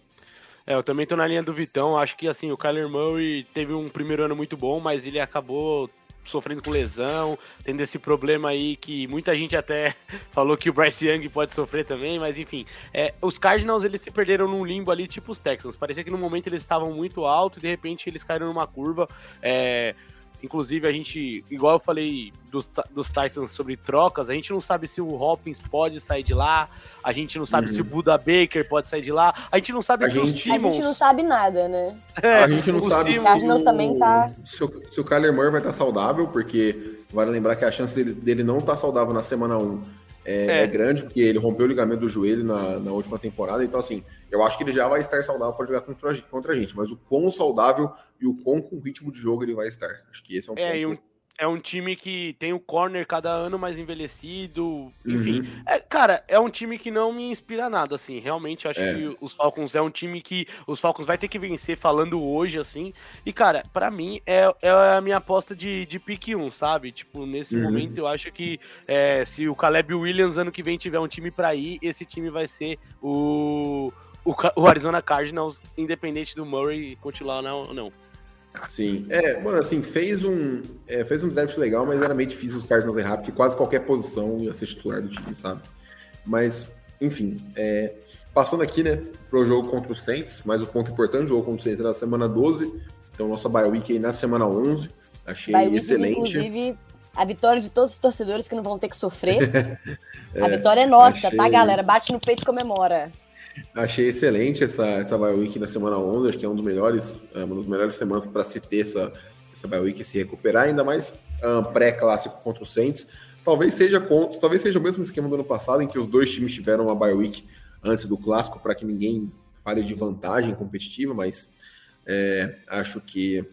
Speaker 4: É, eu também tô na linha do Vitão. Acho que assim, o Kyler Murray teve um primeiro ano muito bom, mas ele acabou sofrendo com lesão, tendo esse problema aí que muita gente até falou que o Bryce Young pode sofrer também, mas enfim, é, os Cardinals eles se perderam num limbo ali, tipo os Texans. Parecia que no momento eles estavam muito alto e de repente eles caíram numa curva. É, Inclusive, a gente, igual eu falei dos, dos Titans sobre trocas, a gente não sabe se o Hopkins pode sair de lá, a gente não sabe uhum. se o Buda Baker pode sair de lá, a gente não sabe a se gente... o Simmons...
Speaker 5: A gente não sabe nada, né?
Speaker 3: É, a gente não sabe
Speaker 5: Simmons... se, o... também tá...
Speaker 3: se, o, se o Kyler Murray vai estar saudável, porque vale lembrar que a chance dele, dele não estar tá saudável na semana 1 é, é. é, grande, porque ele rompeu o ligamento do joelho na, na última temporada, então assim, eu acho que ele já vai estar saudável para jogar contra, contra a gente, mas o quão saudável e o quão com ritmo de jogo ele vai estar. Acho que esse é um
Speaker 4: é, ponto. É um time que tem o corner cada ano mais envelhecido, enfim. Uhum. É, cara, é um time que não me inspira nada, assim. Realmente, acho é. que os Falcons é um time que os Falcons vai ter que vencer falando hoje, assim. E, cara, para mim é, é a minha aposta de, de pique 1, sabe? Tipo, nesse uhum. momento eu acho que é, se o Caleb Williams ano que vem tiver um time para ir, esse time vai ser o, o, o Arizona Cardinals, independente do Murray continuar ou não.
Speaker 3: Sim, é, mano, assim, fez um, é, fez um draft legal, mas era meio difícil os Cardinals errar, porque quase qualquer posição ia ser titular do time, sabe? Mas, enfim, é, passando aqui, né, pro jogo contra o Saints, mas o ponto importante, o jogo contra o Saints era na semana 12, então nossa bye week aí na semana 11, achei bye excelente.
Speaker 5: inclusive, a vitória de todos os torcedores que não vão ter que sofrer. é, a vitória é nossa, tá, achei... tá, galera? Bate no peito e comemora.
Speaker 3: Achei excelente essa, essa bye week na semana 11, acho que é um dos melhores, é uma das melhores semanas para se ter essa, essa bye week se recuperar, ainda mais um, pré-clássico contra o Saints. Talvez seja contra, talvez seja o mesmo esquema do ano passado, em que os dois times tiveram uma bye week antes do clássico, para que ninguém fale de vantagem competitiva, mas é, acho que,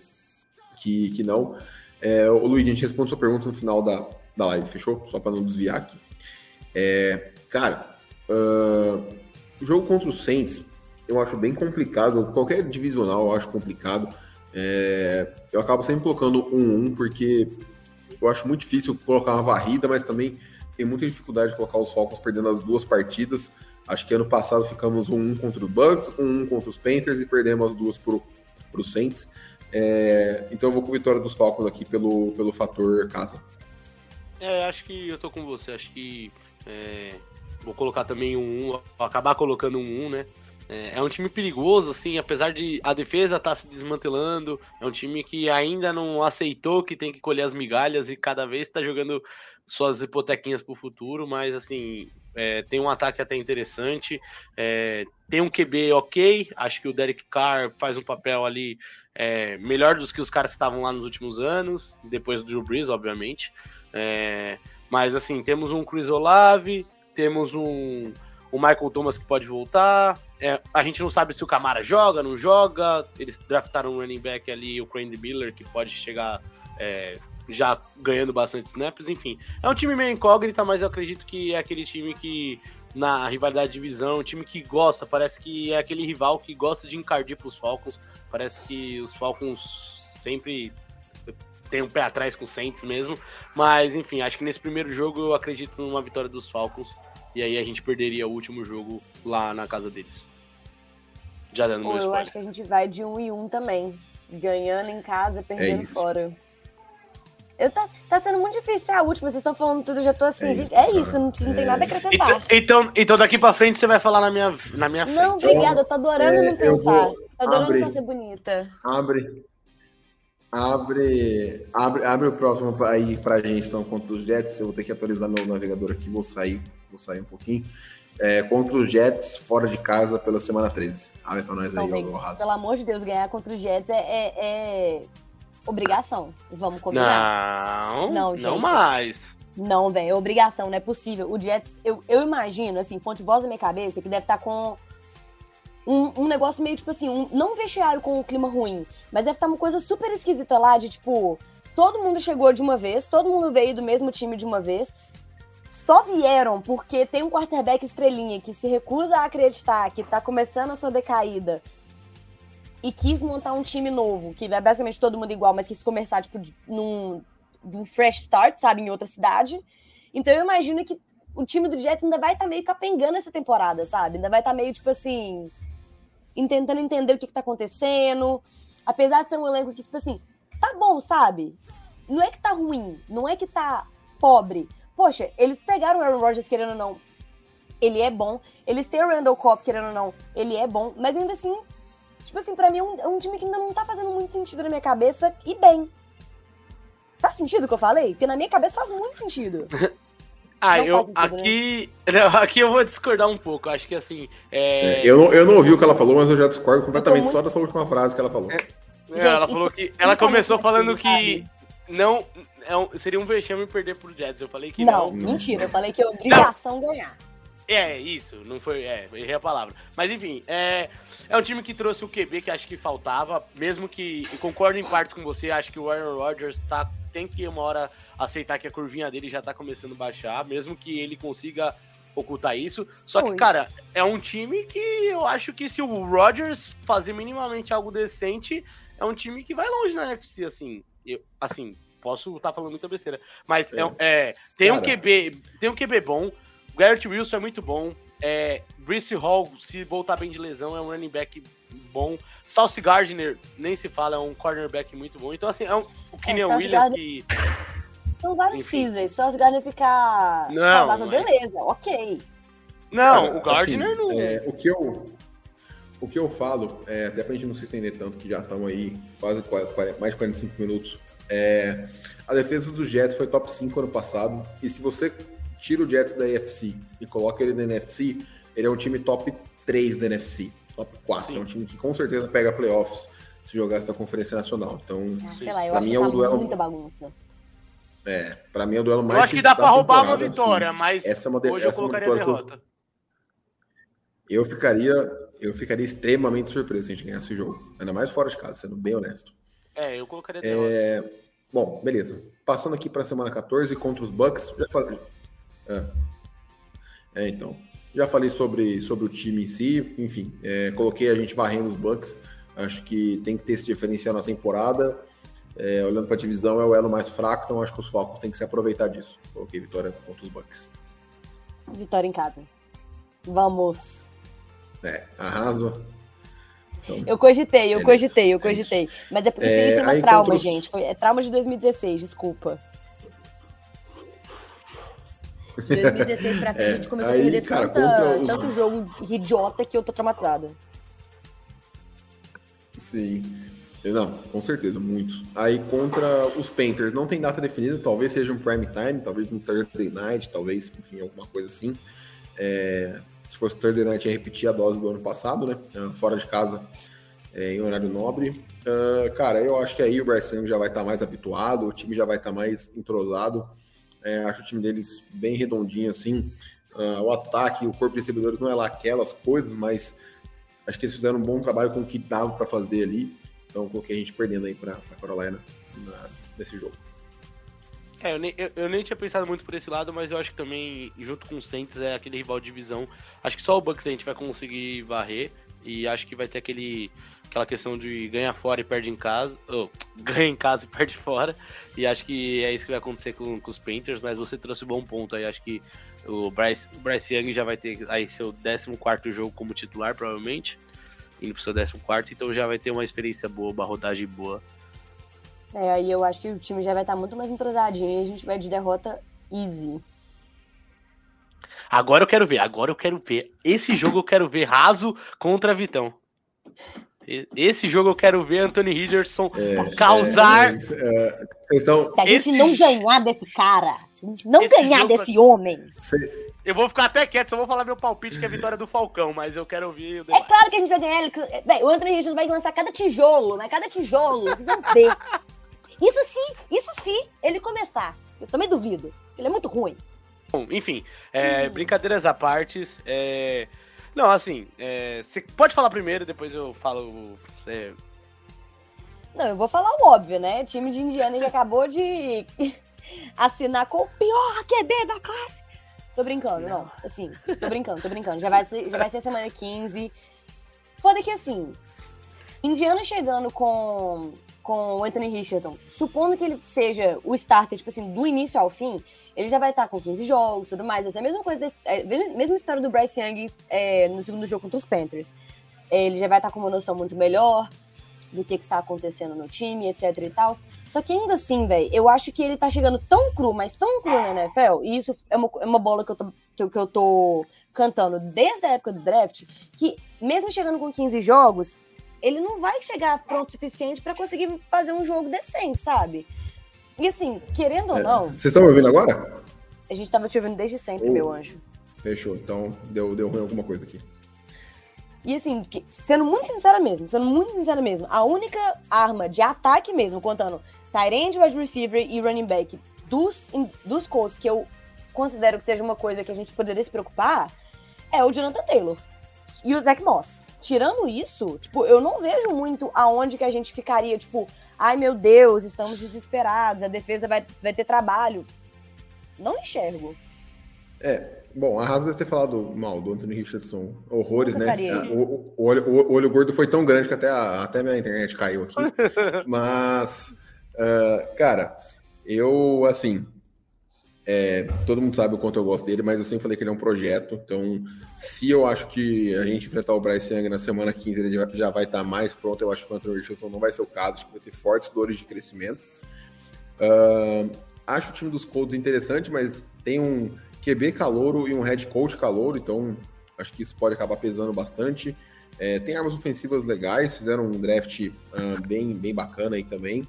Speaker 3: que, que não. É, o Luiz, a gente responde sua pergunta no final da, da live, fechou? Só para não desviar aqui. É, cara, uh, o jogo contra o Saints eu acho bem complicado. Qualquer divisional eu acho complicado. É, eu acabo sempre colocando um 1 porque eu acho muito difícil colocar uma varrida, mas também tem muita dificuldade de colocar os Falcons perdendo as duas partidas. Acho que ano passado ficamos um 1 contra o Bucks, um 1 contra os Panthers e perdemos as duas para o Saints. É, então eu vou com a vitória dos Falcons aqui pelo, pelo fator casa.
Speaker 4: É, acho que eu tô com você. Acho que é, Vou colocar também um 1, acabar colocando um 1, né? É, é um time perigoso, assim, apesar de a defesa estar tá se desmantelando. É um time que ainda não aceitou que tem que colher as migalhas e cada vez está jogando suas hipotequinhas para o futuro, mas assim, é, tem um ataque até interessante. É, tem um QB ok. Acho que o Derek Carr faz um papel ali é, melhor dos que os caras que estavam lá nos últimos anos, depois do Drew Brees, obviamente. É, mas assim, temos um Chris Olave, temos um, o Michael Thomas que pode voltar. É, a gente não sabe se o Camara joga, não joga. Eles draftaram um running back ali, o Crane Miller, que pode chegar é, já ganhando bastante snaps. Enfim, é um time meio incógnita, mas eu acredito que é aquele time que, na rivalidade de divisão, um time que gosta. Parece que é aquele rival que gosta de encardir para os Falcons. Parece que os Falcons sempre tem um pé atrás com o Saints mesmo. Mas, enfim, acho que nesse primeiro jogo eu acredito numa vitória dos Falcons. E aí a gente perderia o último jogo lá na casa deles.
Speaker 5: Já dando meu Eu acho que a gente vai de um e um também. Ganhando em casa, perdendo é fora. Eu tá, tá sendo muito difícil a última, vocês estão falando tudo, eu já tô assim, é isso, é isso não, não tem nada a acrescentar.
Speaker 4: Então, então, então, daqui pra frente você vai falar na minha, na minha frente.
Speaker 5: Não, obrigada, eu tô adorando é, não pensar. Tô adorando abre, só ser bonita.
Speaker 3: Abre, Abre, abre, abre o próximo aí pra gente, então, contra os Jets. Eu vou ter que atualizar meu navegador aqui, vou sair, vou sair um pouquinho. É, contra os Jets, fora de casa, pela semana 13. Abre pra nós então, aí,
Speaker 5: ó, Pelo amor de Deus, ganhar contra os Jets é, é, é obrigação. Vamos combinar.
Speaker 4: Não, não, gente, não mais.
Speaker 5: Não, velho, é obrigação, não é possível. O Jets, eu, eu imagino, assim, fonte de voz da minha cabeça, que deve estar com um, um negócio meio tipo assim, um, não um vestiário com o clima ruim, mas deve estar uma coisa super esquisita lá de tipo, todo mundo chegou de uma vez, todo mundo veio do mesmo time de uma vez. Só vieram porque tem um quarterback estrelinha que se recusa a acreditar que tá começando a sua decaída e quis montar um time novo, que é basicamente todo mundo igual, mas quis começar, tipo, num, num fresh start, sabe, em outra cidade. Então eu imagino que o time do Jets ainda vai estar tá meio capengando essa temporada, sabe? Ainda vai estar tá meio, tipo assim, tentando entender o que, que tá acontecendo. Apesar de ser um elenco que, tipo assim, tá bom, sabe? Não é que tá ruim, não é que tá pobre. Poxa, eles pegaram o Aaron Rodgers, querendo ou não, ele é bom. Eles têm o Randall Cobb, querendo ou não, ele é bom. Mas ainda assim, tipo assim, pra mim é um, é um time que ainda não tá fazendo muito sentido na minha cabeça e bem. Faz sentido o que eu falei? Porque na minha cabeça faz muito sentido.
Speaker 4: Ah, não eu sentido, aqui, né? aqui eu vou discordar um pouco. Acho que assim. É...
Speaker 3: É, eu, não, eu não ouvi o que ela falou, mas eu já discordo completamente muito... só dessa última frase que ela falou. É,
Speaker 4: Gente, ela falou que. Ela começou falando que não. É um, seria um vexame perder pro Jets. Eu falei que não.
Speaker 5: Não, mentira. Eu falei que é obrigação não. ganhar.
Speaker 4: É, isso, não foi. É, errei a palavra. Mas enfim, é, é um time que trouxe o QB que acho que faltava, mesmo que. Concordo em partes com você, acho que o Aaron Rodgers tá, tem que uma hora aceitar que a curvinha dele já tá começando a baixar, mesmo que ele consiga ocultar isso. Só que,
Speaker 5: Oi.
Speaker 4: cara, é um time que eu acho que se o Rodgers fazer minimamente algo decente, é um time que vai longe na NFC, assim. Eu, assim, posso estar falando muita besteira. Mas é,
Speaker 3: É.
Speaker 4: é, tem um. QB, tem um QB bom. O Garrett Wilson é muito bom. É, Brice Hall, se voltar bem de lesão, é um running back bom. Sauce Gardner, nem se fala, é um cornerback muito bom. Então, assim, é um, o Kenyon
Speaker 5: Sauce
Speaker 4: Williams
Speaker 5: Gardner-
Speaker 4: que.
Speaker 5: São vários seasons. Os Gardner ficar
Speaker 4: Não,
Speaker 5: saudável,
Speaker 4: mas-
Speaker 5: beleza, ok.
Speaker 4: Não,
Speaker 3: Cara,
Speaker 4: o Gardner
Speaker 3: assim,
Speaker 4: não.
Speaker 3: é, o que eu o que eu falo, é, até pra gente não se estender tanto, que já estamos aí quase 40, mais de 45 minutos, é, a defesa dos Jets foi top 5 ano passado, e se você tira o Jets da AFC e coloca ele na NFC, ele é um time top 3 da NFC, top 4,
Speaker 4: Sim.
Speaker 3: é um time que com certeza pega playoffs se jogasse na Conferência Nacional. Então,
Speaker 5: Ah, sei lá, eu
Speaker 3: Pra
Speaker 5: acho
Speaker 3: mim
Speaker 5: que
Speaker 3: é um
Speaker 5: tá
Speaker 3: duelo-
Speaker 5: muita bagunça.
Speaker 3: é, pra mim é o duelo mais
Speaker 4: Eu acho que dá pra roubar uma
Speaker 3: temporada,
Speaker 4: vitória,
Speaker 3: assim.
Speaker 4: mas
Speaker 3: Essa é uma de-
Speaker 4: hoje eu
Speaker 3: essa é
Speaker 4: colocaria
Speaker 3: eu-
Speaker 4: derrota.
Speaker 3: Eu ficaria, eu ficaria extremamente surpreso se a gente ganhasse esse jogo. Ainda mais fora de casa, sendo bem honesto.
Speaker 4: É, eu colocaria derrota.
Speaker 3: É, bom, beleza. Passando aqui para a semana 14 contra os Bucks. Já falei. É. É, então. Já falei sobre, sobre o time em si. Enfim, é, coloquei a gente varrendo os Bucks. Acho que tem que ter esse diferencial na temporada. É, olhando para a divisão, é o elo mais fraco, então acho que os Falcons têm que se aproveitar disso. Coloquei vitória contra os Bucks.
Speaker 5: Vitória em casa. Vamos.
Speaker 3: É, arraso. Então,
Speaker 5: Eu cogitei, eu
Speaker 3: Beleza,
Speaker 5: cogitei, eu
Speaker 3: é
Speaker 5: cogitei. Mas é porque
Speaker 3: É,
Speaker 5: isso é uma trauma,
Speaker 3: contra os-
Speaker 5: gente. Foi, é trauma de 2016, desculpa. 2016 pra frente, a gente começou
Speaker 3: É, aí,
Speaker 5: a perder
Speaker 3: cara,
Speaker 5: tanta-
Speaker 3: os-
Speaker 5: tanto jogo idiota que eu tô traumatizada.
Speaker 3: Sim. Não, com certeza, muitos. Aí contra os Panthers, não tem data definida, talvez seja um prime time, talvez um Thursday night, talvez, enfim, alguma coisa assim. É, se fosse Thursday night, ia repetir a dose do ano passado, né? Ah, Fora de casa, é, em horário nobre. Ah, cara, eu acho que aí o Bryce já vai estar mais habituado, o time já vai estar mais entrosado. É, acho o time deles bem redondinho, assim. Ah, o ataque, o corpo de recebedores não é lá aquelas coisas, mas acho que eles fizeram um bom trabalho com o que dava para fazer ali. Então, coloquei a gente perdendo aí para Carolina na- nesse jogo.
Speaker 4: É, eu nem, eu, eu nem tinha pensado muito por esse lado, mas eu acho que também, junto com o Saints, é aquele rival de divisão. Acho que só o Bucks a gente vai conseguir varrer. E acho que vai ter aquele, aquela questão de ganhar fora e perde em casa. Ou ganha em casa e perde fora. E acho que é isso que vai acontecer com, com os Panthers. Mas você trouxe um bom ponto aí. Acho que o Bryce, Bryce Young já vai ter aí seu 14 jogo como titular, provavelmente. Indo pro seu 14, então já vai ter uma experiência boa, uma rodagem boa.
Speaker 5: É, aí eu acho que o time já vai estar muito mais entrosadinho e a gente vai de derrota easy.
Speaker 4: Agora eu quero ver, agora eu quero ver. Esse jogo eu quero ver Raso contra Vitão. Esse jogo eu quero ver Anthony Richardson causar.
Speaker 3: É, é, vocês estão.
Speaker 5: Se a gente
Speaker 4: Esse
Speaker 5: não ganhar desse cara, se a gente não
Speaker 4: Esse
Speaker 5: ganhar
Speaker 4: jogo-
Speaker 5: desse homem,
Speaker 4: Eu vou ficar até quieto, só vou falar meu palpite que é a vitória do Falcão, mas eu quero ouvir o
Speaker 5: é claro que a gente vai ganhar. ele- Véi, o Anthony Richardson vai lançar cada tijolo, mas cada tijolo, vocês vão ver. Isso sim, isso sim, ele começar. Eu também duvido. Ele é muito ruim.
Speaker 4: Bom, enfim, é, brincadeiras à parte. É... Não, assim, é, você pode falar primeiro, depois eu falo.
Speaker 5: Não, eu vou falar o óbvio, né? Time de Indiana ele acabou de assinar com o pior QB da classe. Tô brincando, não. Assim, tô brincando, tô brincando. Já vai ser, já vai ser semana 15. Foda que assim, Indiana chegando com, com o Anthony Richardson, supondo que ele seja o starter, tipo assim, do início ao fim, ele já vai estar com 15 jogos e tudo mais. Essa é a mesma coisa, desse- é, mesma história do Bryce Young é, no segundo jogo contra os Panthers. Ele já vai estar com uma noção muito melhor do que, que está acontecendo no time, etc e tal. Só que ainda assim, velho, eu acho que ele tá chegando tão cru, mas tão cru na NFL, e isso é uma, é uma bola que eu, tô, que, que eu tô cantando desde a época do draft, que mesmo chegando com 15 jogos, ele não vai chegar pronto o suficiente pra conseguir fazer um jogo decente, sabe? E assim, querendo ou
Speaker 3: É.
Speaker 5: não,
Speaker 3: Vocês estão me ouvindo agora?
Speaker 5: a gente tava te ouvindo desde sempre,
Speaker 3: Oh.
Speaker 5: meu anjo.
Speaker 3: Fechou. Então, deu, deu ruim alguma coisa aqui.
Speaker 5: E assim, sendo muito sincera mesmo, sendo muito sincera mesmo, a única arma de ataque mesmo, contando Tyrande, wide receiver e running back dos, dos Colts, que eu considero que seja uma coisa que a gente poderia se preocupar, é o Jonathan Taylor e o Zach Moss. Tirando isso, tipo, eu não vejo muito aonde que a gente ficaria, tipo, ai meu Deus, estamos desesperados, a defesa vai, vai ter trabalho. Não enxergo.
Speaker 3: É, bom, a Haas deve ter falado mal do Anthony Richardson. Horrores, né? O, o, olho, o, olho, gordo foi tão grande que até a, até minha internet caiu aqui. Mas, uh, cara, eu, assim, é, todo mundo sabe o quanto eu gosto dele, mas eu sempre falei que ele é um projeto. Então, se eu acho que a gente enfrentar o Bryce Young na semana 15, ele já, vai estar mais pronto. Eu acho que o Anthony Richardson não vai ser o caso, acho que vai ter fortes dores de crescimento. Uh, acho o time dos Colts interessante, mas tem um QB calouro e um head coach calouro, então acho que isso pode acabar pesando bastante. É, tem armas ofensivas legais, fizeram um draft uh, bem, bem bacana aí também.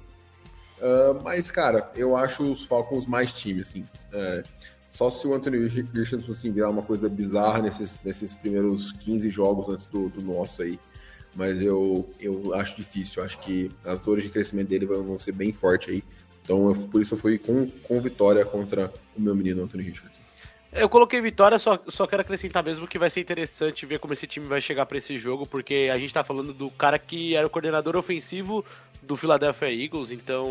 Speaker 3: Uh, mas, cara, eu acho os Falcons mais time, assim. Uh, só se o Anthony Richardson assim, virar uma coisa bizarra nesses, nesses primeiros 15 jogos antes do, do nosso aí. Mas eu, eu acho difícil. Eu acho que as dores de crescimento dele vão, vão ser bem fortes aí. Então, eu, por isso eu fui com, com vitória contra o meu menino Anthony Richardson.
Speaker 4: Eu coloquei vitória, só, só quero acrescentar mesmo que vai ser interessante ver como esse time vai chegar para esse jogo, porque a gente tá falando do cara que era o coordenador ofensivo do Philadelphia Eagles, então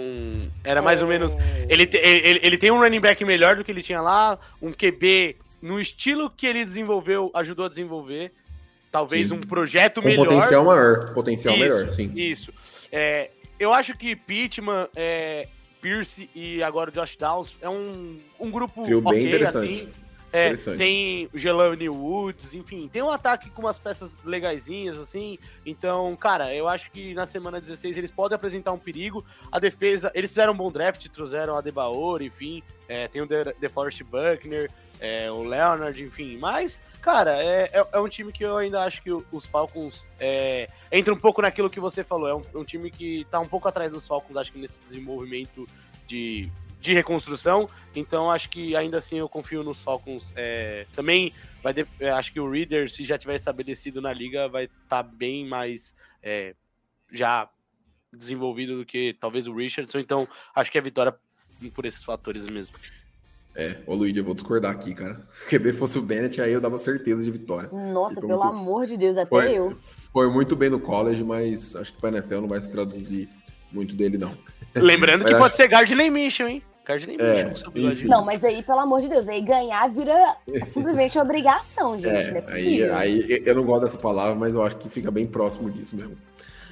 Speaker 4: era mais ou menos. Ele, ele, ele tem um running back melhor do que ele tinha lá, um QB no estilo que ele desenvolveu, ajudou a desenvolver. Talvez sim. um projeto
Speaker 3: Com
Speaker 4: melhor.
Speaker 3: Potencial maior. Potencial
Speaker 4: isso,
Speaker 3: melhor, sim.
Speaker 4: Isso. É, eu acho que Pittman, é, Pierce e agora o Josh Downs é um, um grupo
Speaker 3: Trio okay, bem interessante. Assim,
Speaker 4: é, tem o Jelani Woods, enfim, tem um ataque com umas peças legaisinhas, assim. Então, cara, eu acho que na semana 16 eles podem apresentar um perigo. A defesa, eles fizeram um bom draft, trouxeram a Debaor, enfim, é, tem o DeForest Buckner, é, o Leonard, enfim. Mas, cara, é, é, é, um time que eu ainda acho que os Falcons é, entra um pouco naquilo que você falou. É um, um time que tá um pouco atrás dos Falcons, acho que nesse desenvolvimento de de reconstrução. Então acho que ainda assim eu confio nos Falcons. É, também vai de, é, acho que o Reader, se já tiver estabelecido na liga, vai estar tá bem mais é, já desenvolvido do que talvez o Richardson. Então acho que é vitória por esses fatores mesmo.
Speaker 3: É, ô Luigi, eu vou discordar aqui, cara. Se o QB fosse o Bennett, aí eu dava certeza de vitória.
Speaker 5: Nossa, pelo amor de Deus, até
Speaker 3: foi,
Speaker 5: eu.
Speaker 3: Foi muito bem no college, mas acho que para NFL não vai se traduzir muito dele, não.
Speaker 4: Lembrando que acho... pode ser Gardner Mitchell, hein? Cardinal
Speaker 3: é,
Speaker 5: Não, mas aí, pelo amor de Deus, aí ganhar vira simplesmente obrigação, gente. É, não é
Speaker 3: aí, aí eu não gosto dessa palavra, mas eu acho que fica bem próximo disso mesmo.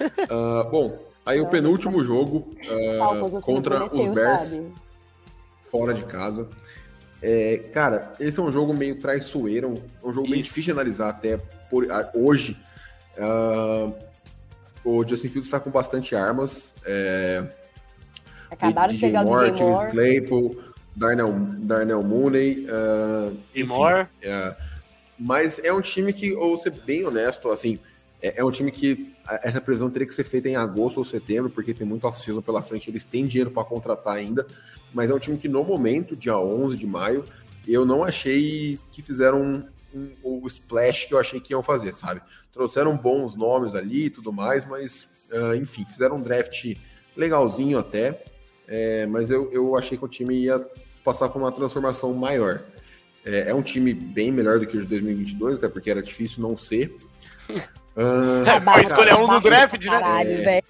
Speaker 3: uh, bom, aí o penúltimo jogo uh, contra os Bears sabe? fora de casa. É, cara, esse é um jogo meio traiçoeiro, um jogo Isso. meio difícil de analisar até por, uh, hoje. o Justin Fields está com bastante armas. É,
Speaker 5: Acabaram de pegar Moore, o DJ Moore.
Speaker 3: Claypool, Darnell, Darnell Mooney. Uh,
Speaker 4: e Moore.
Speaker 3: É, mas é um time que, ou ser bem honesto, assim, é, é, um time que essa previsão teria que ser feita em agosto ou setembro, porque tem muito off-season pela frente, eles têm dinheiro para contratar ainda, mas é um time que no momento, dia 11 de maio, eu não achei que fizeram um, um, o splash que eu achei que iam fazer, sabe? Trouxeram bons nomes ali e tudo mais, mas, uh, enfim, fizeram um draft legalzinho até, é, mas eu, eu achei que o time ia passar por uma transformação maior. É, é, um time bem melhor do que o de 2022, até porque era difícil não ser.
Speaker 4: Uh, é, foi escolher um do draft, né?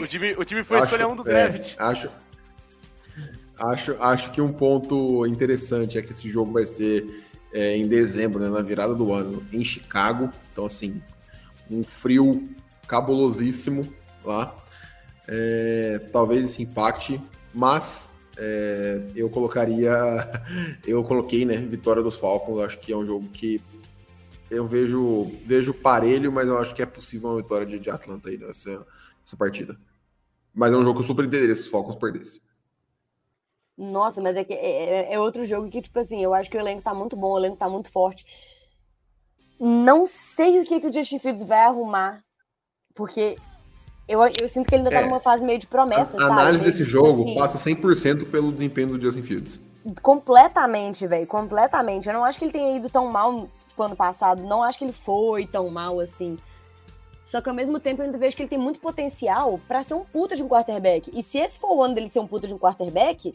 Speaker 4: o, time, o time foi acho, escolher um do draft.
Speaker 3: É, acho, acho, acho que um ponto interessante é que esse jogo vai ser é, em dezembro, né, na virada do ano, em Chicago. Então, assim, um frio cabulosíssimo lá é, talvez isso impacte, mas é, eu colocaria, eu coloquei, né, vitória dos Falcons, acho que é um jogo que eu vejo, vejo parelho, mas eu acho que é possível uma vitória de, de Atlanta aí nessa, nessa partida. Mas é um jogo que eu super entenderia se os Falcons perdessem.
Speaker 5: Nossa, mas é, que é, é, é, outro jogo que, tipo assim, eu acho que o elenco tá muito bom, o elenco tá muito forte. Não sei o que, que o Justin Fields vai arrumar, porque eu, eu sinto que ele ainda tá é, numa fase meio de promessa,
Speaker 3: a, A análise desse tipo jogo assim. passa 100% pelo desempenho do Justin Fields.
Speaker 5: Completamente, velho, completamente. Eu não acho que ele tenha ido tão mal tipo, ano passado, não acho que ele foi tão mal assim. Só que ao mesmo tempo eu ainda vejo que ele tem muito potencial para ser um puta de um quarterback. E se esse for o ano dele ser um puta de um quarterback,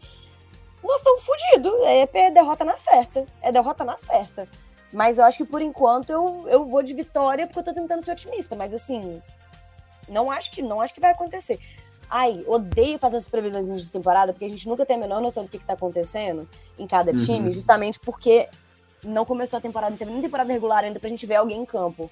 Speaker 5: nós estamos fodidos. É derrota na certa. É derrota na certa. Mas eu acho que por enquanto eu, eu vou de vitória porque eu tô tentando ser otimista. Mas assim, não acho que não acho que vai acontecer. Ai, odeio fazer essas previsões de temporada, porque a gente nunca tem a menor noção do que, que tá acontecendo em cada uhum. time, justamente porque não começou a temporada, não teve nem temporada regular ainda pra gente ver alguém em campo.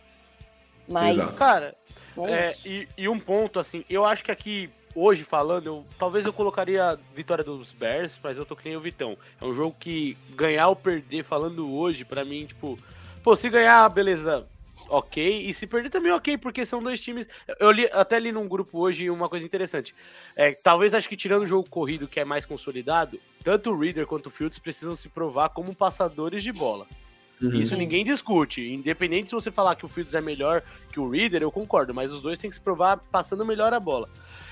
Speaker 5: Mas.
Speaker 4: Exato. Cara, é é, e, e, um ponto, assim, eu acho que aqui, hoje falando, eu, talvez eu colocaria a vitória dos Bears, mas eu tô que nem o Vitão. É um jogo que ganhar ou perder, falando hoje, para mim, tipo, pô, se ganhar, beleza, ok. E se perder também ok, porque são dois times. Eu li, até li num grupo hoje uma coisa interessante. É, talvez acho que tirando o jogo corrido, que é mais consolidado, tanto o Reader quanto o Fields precisam se provar como passadores de bola. Uhum. Isso ninguém discute. Independente se você falar que o Fields é melhor que o Reader, eu concordo, mas os dois têm que se provar passando melhor a bola.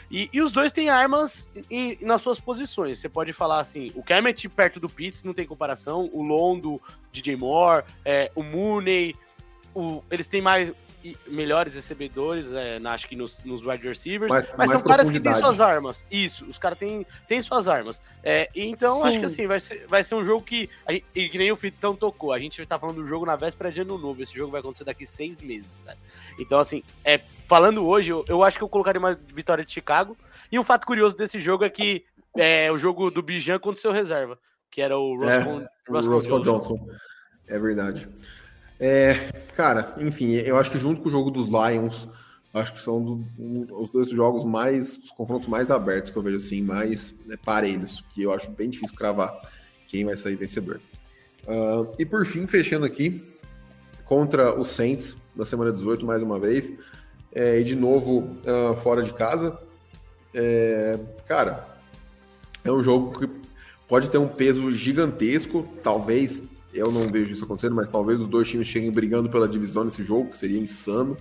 Speaker 4: E, e os dois têm armas em, nas suas posições. Você pode falar assim: o Kemet perto do Pitts não tem comparação, o Londo, DJ Moore, é, o Mooney, o, eles têm mais melhores recebedores, é, na, acho que nos, nos wide receivers, mais, mas mais são caras que têm suas armas. Isso, os caras têm, têm suas armas. É, então, Sim. acho que assim, vai ser, vai ser um jogo que. E que nem o Fitão tocou. A gente tá falando do jogo na véspera de ano novo. Esse jogo vai acontecer daqui seis meses, cara. Então, assim, é, falando hoje, eu, eu acho que eu colocaria uma vitória de Chicago. E um fato curioso desse jogo é que é, o jogo do Bijan contra o seu reserva, que era o Roscoe,
Speaker 3: é, Johnson. Johnson. É verdade. É, cara, enfim, eu acho que junto com o jogo dos Lions, acho que são do, um, os dois jogos mais, os confrontos mais abertos que eu vejo assim, mais né, parelhos, que eu acho bem difícil cravar quem vai sair vencedor. Uh, e por fim, fechando aqui, contra os Saints, na semana 18, mais uma vez, é, e de novo uh, fora de casa. É, cara, é um jogo que pode ter um peso gigantesco, talvez eu não vejo isso acontecendo, mas talvez os dois times cheguem brigando pela divisão nesse jogo, que seria insano.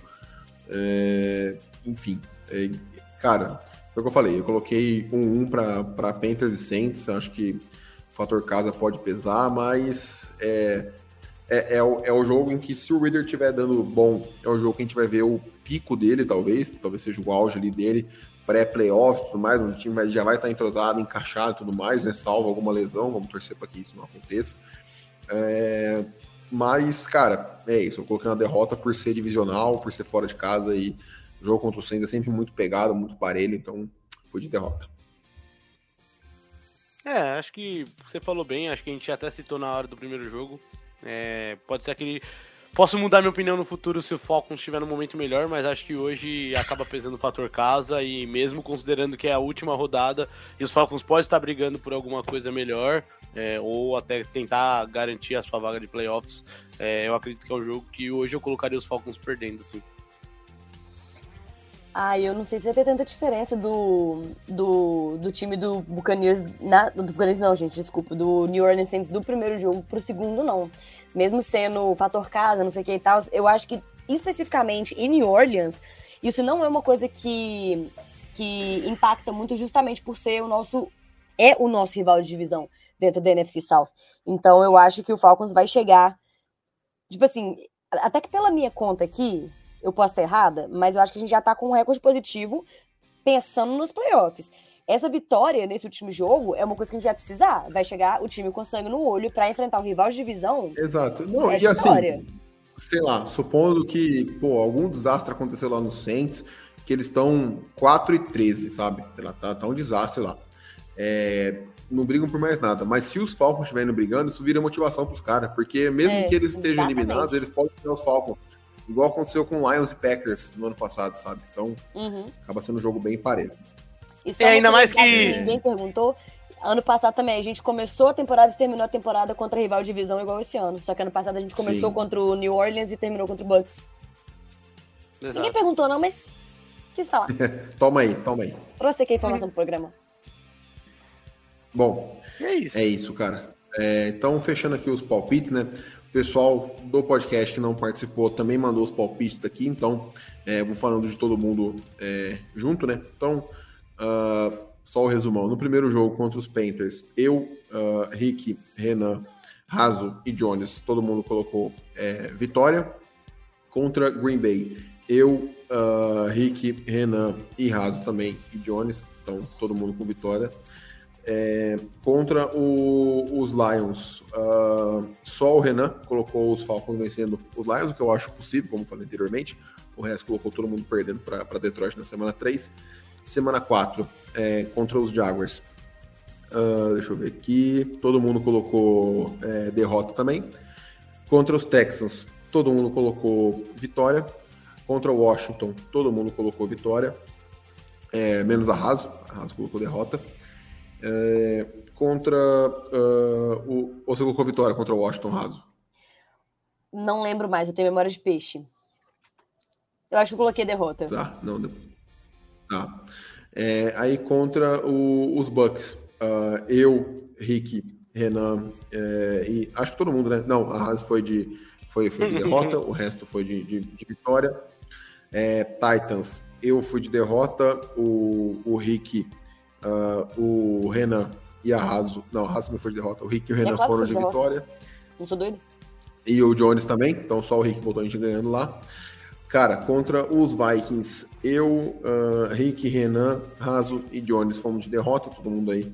Speaker 3: É, enfim, é, cara, foi o que eu falei. Eu coloquei um 1 para Panthers e Saints. Acho que o fator casa pode pesar, mas é, é, é, o, é o jogo em que, se o Reader estiver dando bom, é o jogo que a gente vai ver o pico dele, talvez. Talvez seja o auge ali dele, pré-playoff e tudo mais. O time já vai estar entrosado, encaixado e tudo mais, né? Salvo alguma lesão. Vamos torcer para que isso não aconteça. É, mas, cara, é isso. Eu coloquei uma derrota por ser divisional, por ser fora de casa e jogo contra o Saints é sempre muito pegado, muito parelho, então foi de derrota.
Speaker 4: É, acho que você falou bem, acho que a gente até citou na hora do primeiro jogo. É, pode ser aquele. Posso mudar minha opinião no futuro se o Falcons estiver no momento melhor, mas acho que hoje acaba pesando o fator casa e mesmo considerando que é a última rodada e os Falcons podem estar brigando por alguma coisa melhor, é, ou até tentar garantir a sua vaga de playoffs, é, eu acredito que é um jogo que hoje eu colocaria os Falcons perdendo, sim.
Speaker 5: Ah, eu não sei se vai ter tanta diferença do, do, do time do Buccaneers, na, do Buccaneers não, gente, desculpa, do New Orleans Saints do primeiro jogo pro segundo, não. Mesmo sendo fator casa, não sei o que e tal, eu acho que especificamente em New Orleans, isso não é uma coisa que, que impacta muito justamente por ser o nosso, é o nosso rival de divisão dentro da NFC South. Então eu acho que o Falcons vai chegar. Tipo assim, até que pela minha conta aqui, eu posso estar errada, mas eu acho que a gente já tá com um recorde positivo pensando nos playoffs. Essa vitória nesse último jogo é uma coisa que a gente vai precisar. Vai chegar o time com sangue no olho para enfrentar um rival de divisão.
Speaker 3: Exato. Não, é e assim, sei lá, supondo que, pô, algum desastre aconteceu lá no Saints, que eles estão 4 e 13, sabe? Sei lá, tá, tá um desastre lá. É, não brigam por mais nada. Mas se os Falcons estiverem brigando, isso vira motivação para os caras, porque mesmo é, que eles estejam exatamente. eliminados, eles podem ter os Falcons. Igual aconteceu com Lions e Packers no ano passado, sabe? Então, uhum. acaba sendo um jogo bem parelho.
Speaker 5: E é, ainda mais que... Ninguém perguntou. Ano passado também, a gente começou a temporada e terminou a temporada contra a rival de divisão igual esse ano. Só que ano passado a gente começou Sim. contra o New Orleans e terminou contra o Bucks. Exato. Ninguém perguntou não, mas quis falar.
Speaker 3: toma aí, toma aí.
Speaker 5: Trouxe aqui a informação do programa.
Speaker 3: Bom, é isso, é isso cara. É, então, fechando aqui os palpites, né? O pessoal do podcast que não participou também mandou os palpites aqui, então é, vou falando de todo mundo é, junto, né? Então, uh, só o resumão. No primeiro jogo contra os Panthers, eu, uh, Rick, Renan, Raso e Jones, todo mundo colocou é, vitória. Contra Green Bay, eu, uh, Rick, Renan e Raso também e Jones, então todo mundo com vitória. É, contra o, os Lions, uh, só o Renan colocou os Falcons vencendo os Lions, o que eu acho possível, como falei anteriormente. O resto colocou todo mundo perdendo para Detroit na semana 3. Semana 4, é, contra os Jaguars. Uh, deixa eu ver aqui. Todo mundo colocou é, derrota também. Contra os Texans, todo mundo colocou vitória. Contra o Washington, todo mundo colocou vitória. É, menos a Raso. A Raso colocou derrota. É, contra uh, o. Ou você colocou vitória contra o Washington Raso?
Speaker 5: Não lembro mais, eu tenho memória de peixe. Eu acho que eu coloquei derrota.
Speaker 3: Tá, não. Tá. É, aí contra o, os Bucks, uh, eu, Rick, Renan é, e acho que todo mundo, né? Não, a Raso foi de, foi, foi de derrota, o resto foi de, de, de vitória. É, Titans, eu fui de derrota, o, o Rick Uh, o Renan e a Raso. Não, a Raso não foi de derrota. O Rick e o Renan foram de derrota. vitória.
Speaker 5: Não sou doido.
Speaker 3: E o Jones também. Então só o Rick botou a gente ganhando lá. Cara, contra os Vikings, eu, uh, Rick, Renan, Raso e Jones fomos de derrota. Todo mundo aí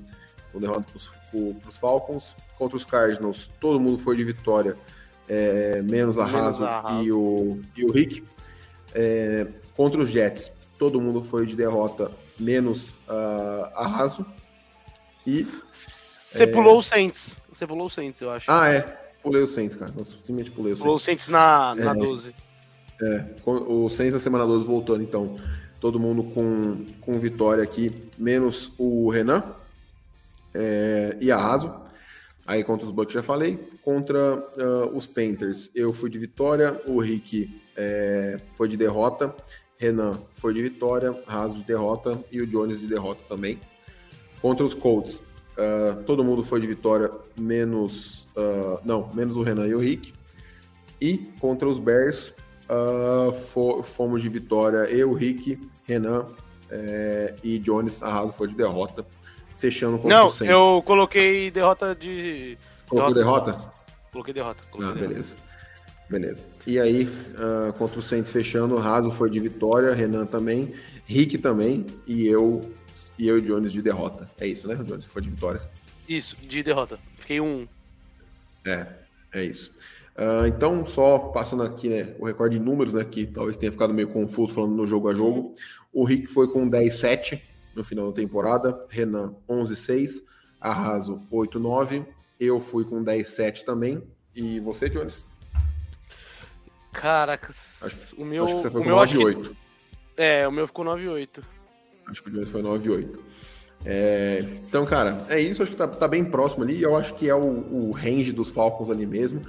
Speaker 3: com derrota para os Falcons. Contra os Cardinals, todo mundo foi de vitória. É, menos a Raso, e, o, e o Rick. É, contra os Jets, todo mundo foi de derrota menos uh, a Raso. E.
Speaker 4: Você é... pulou o Saints. Você pulou o Saints, eu acho.
Speaker 3: Ah, é. Pulei o Saints, cara. Nossa, simplesmente pulei o Saints.
Speaker 4: Pulou o Saints na, na é, 12.
Speaker 3: É. O Saints na semana 12 voltando, então. Todo mundo com, com vitória aqui, menos o Renan é, e a Raso. Aí contra os Bucks já falei. Contra uh, os Panthers, eu fui de vitória, o Rick é, foi de derrota. Renan foi de vitória, Raso de derrota e o Jones de derrota também. Contra os Colts, uh, todo mundo foi de vitória, menos. Uh, não, menos o Renan e o Rick. E contra os Bears, uh, fomos de vitória eu, Rick, Renan eh, e Jones. A Raso foi de derrota, fechando contra
Speaker 4: não, o Saints. Não, eu coloquei derrota de.
Speaker 3: Colocou derrota? derrota?
Speaker 4: Coloquei derrota. Coloquei
Speaker 3: ah, derrota. beleza. Beleza. E aí, uh, contra o Saints fechando, o Raso foi de vitória, Renan também, Rick também, e eu e eu e Jones de derrota. É isso, né, Jones? Foi de vitória.
Speaker 4: Isso, de derrota. Fiquei um.
Speaker 3: É, é isso. Uh, então, só passando aqui, né, o recorde de números, né, que talvez tenha ficado meio confuso falando no jogo a jogo. O Rick foi com 10-7 no final da temporada, Renan 11-6, Arraso 8-9, eu fui com 10-7 também. E você, Jones?
Speaker 4: Caracas,
Speaker 3: acho,
Speaker 4: o meu.
Speaker 3: Acho que você foi
Speaker 4: o
Speaker 3: com 9,8. Que...
Speaker 4: É, o meu ficou 9,8.
Speaker 3: Acho que o meu foi 9,8. É, então, cara, é isso. Acho que tá, tá, bem próximo ali. Eu acho que é o, o range dos Falcons ali mesmo.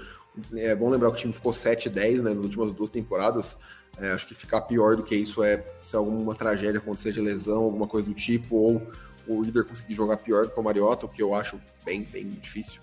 Speaker 3: É bom lembrar que o time ficou 7-10 né, nas últimas duas temporadas. É, acho que ficar pior do que isso é se alguma tragédia acontecer de lesão, alguma coisa do tipo, ou o líder conseguir jogar pior do que o Mariota, o que eu acho bem, bem difícil.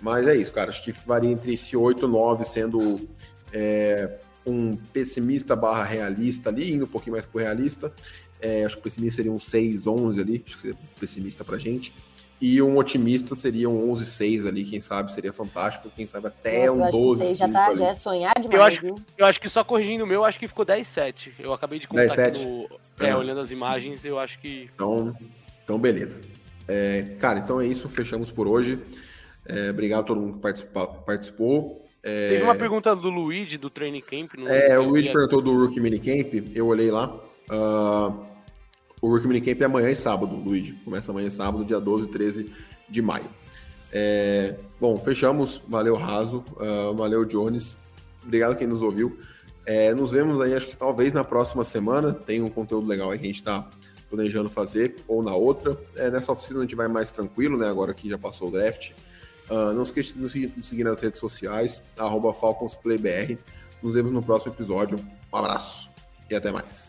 Speaker 3: Mas é isso, cara. Acho que varia entre esse 8 e 9 sendo é, um pessimista barra realista ali, indo um pouquinho mais pro realista. É, acho que o pessimista seria um 6, 11 ali, acho que seria pessimista pra gente. E um otimista seria um 11, 6 ali, quem sabe seria fantástico, quem sabe até Nossa, um 12.
Speaker 5: já, tá, já é sonhar demais,
Speaker 4: eu acho, eu acho que só corrigindo o meu, acho que ficou 10, 7. Eu acabei de contar 10, aqui no, é, é, olhando as imagens, eu acho que.
Speaker 3: Então, então beleza. É, cara, então é isso, fechamos por hoje. É, obrigado a todo mundo que participou.
Speaker 4: É... Teve uma pergunta do Luigi, do Training Camp.
Speaker 3: é, o Luigi perguntou do Rookie Minicamp, eu olhei lá. Uh, o Rookie Minicamp é amanhã e sábado, Luigi. Começa amanhã e sábado, dia 12 e 13 de maio. É, bom, fechamos. Valeu, Raso. Uh, valeu, Jones. Obrigado quem nos ouviu. É, nos vemos aí, acho que talvez na próxima semana. Tem um conteúdo legal aí que a gente está planejando fazer, ou na outra. É, nessa oficina a gente vai mais tranquilo, né? Agora que já passou o draft. Uh, não esqueça de nos seguir nas redes sociais, arroba FalconsPlayBR. Nos vemos no próximo episódio. Um abraço e até mais.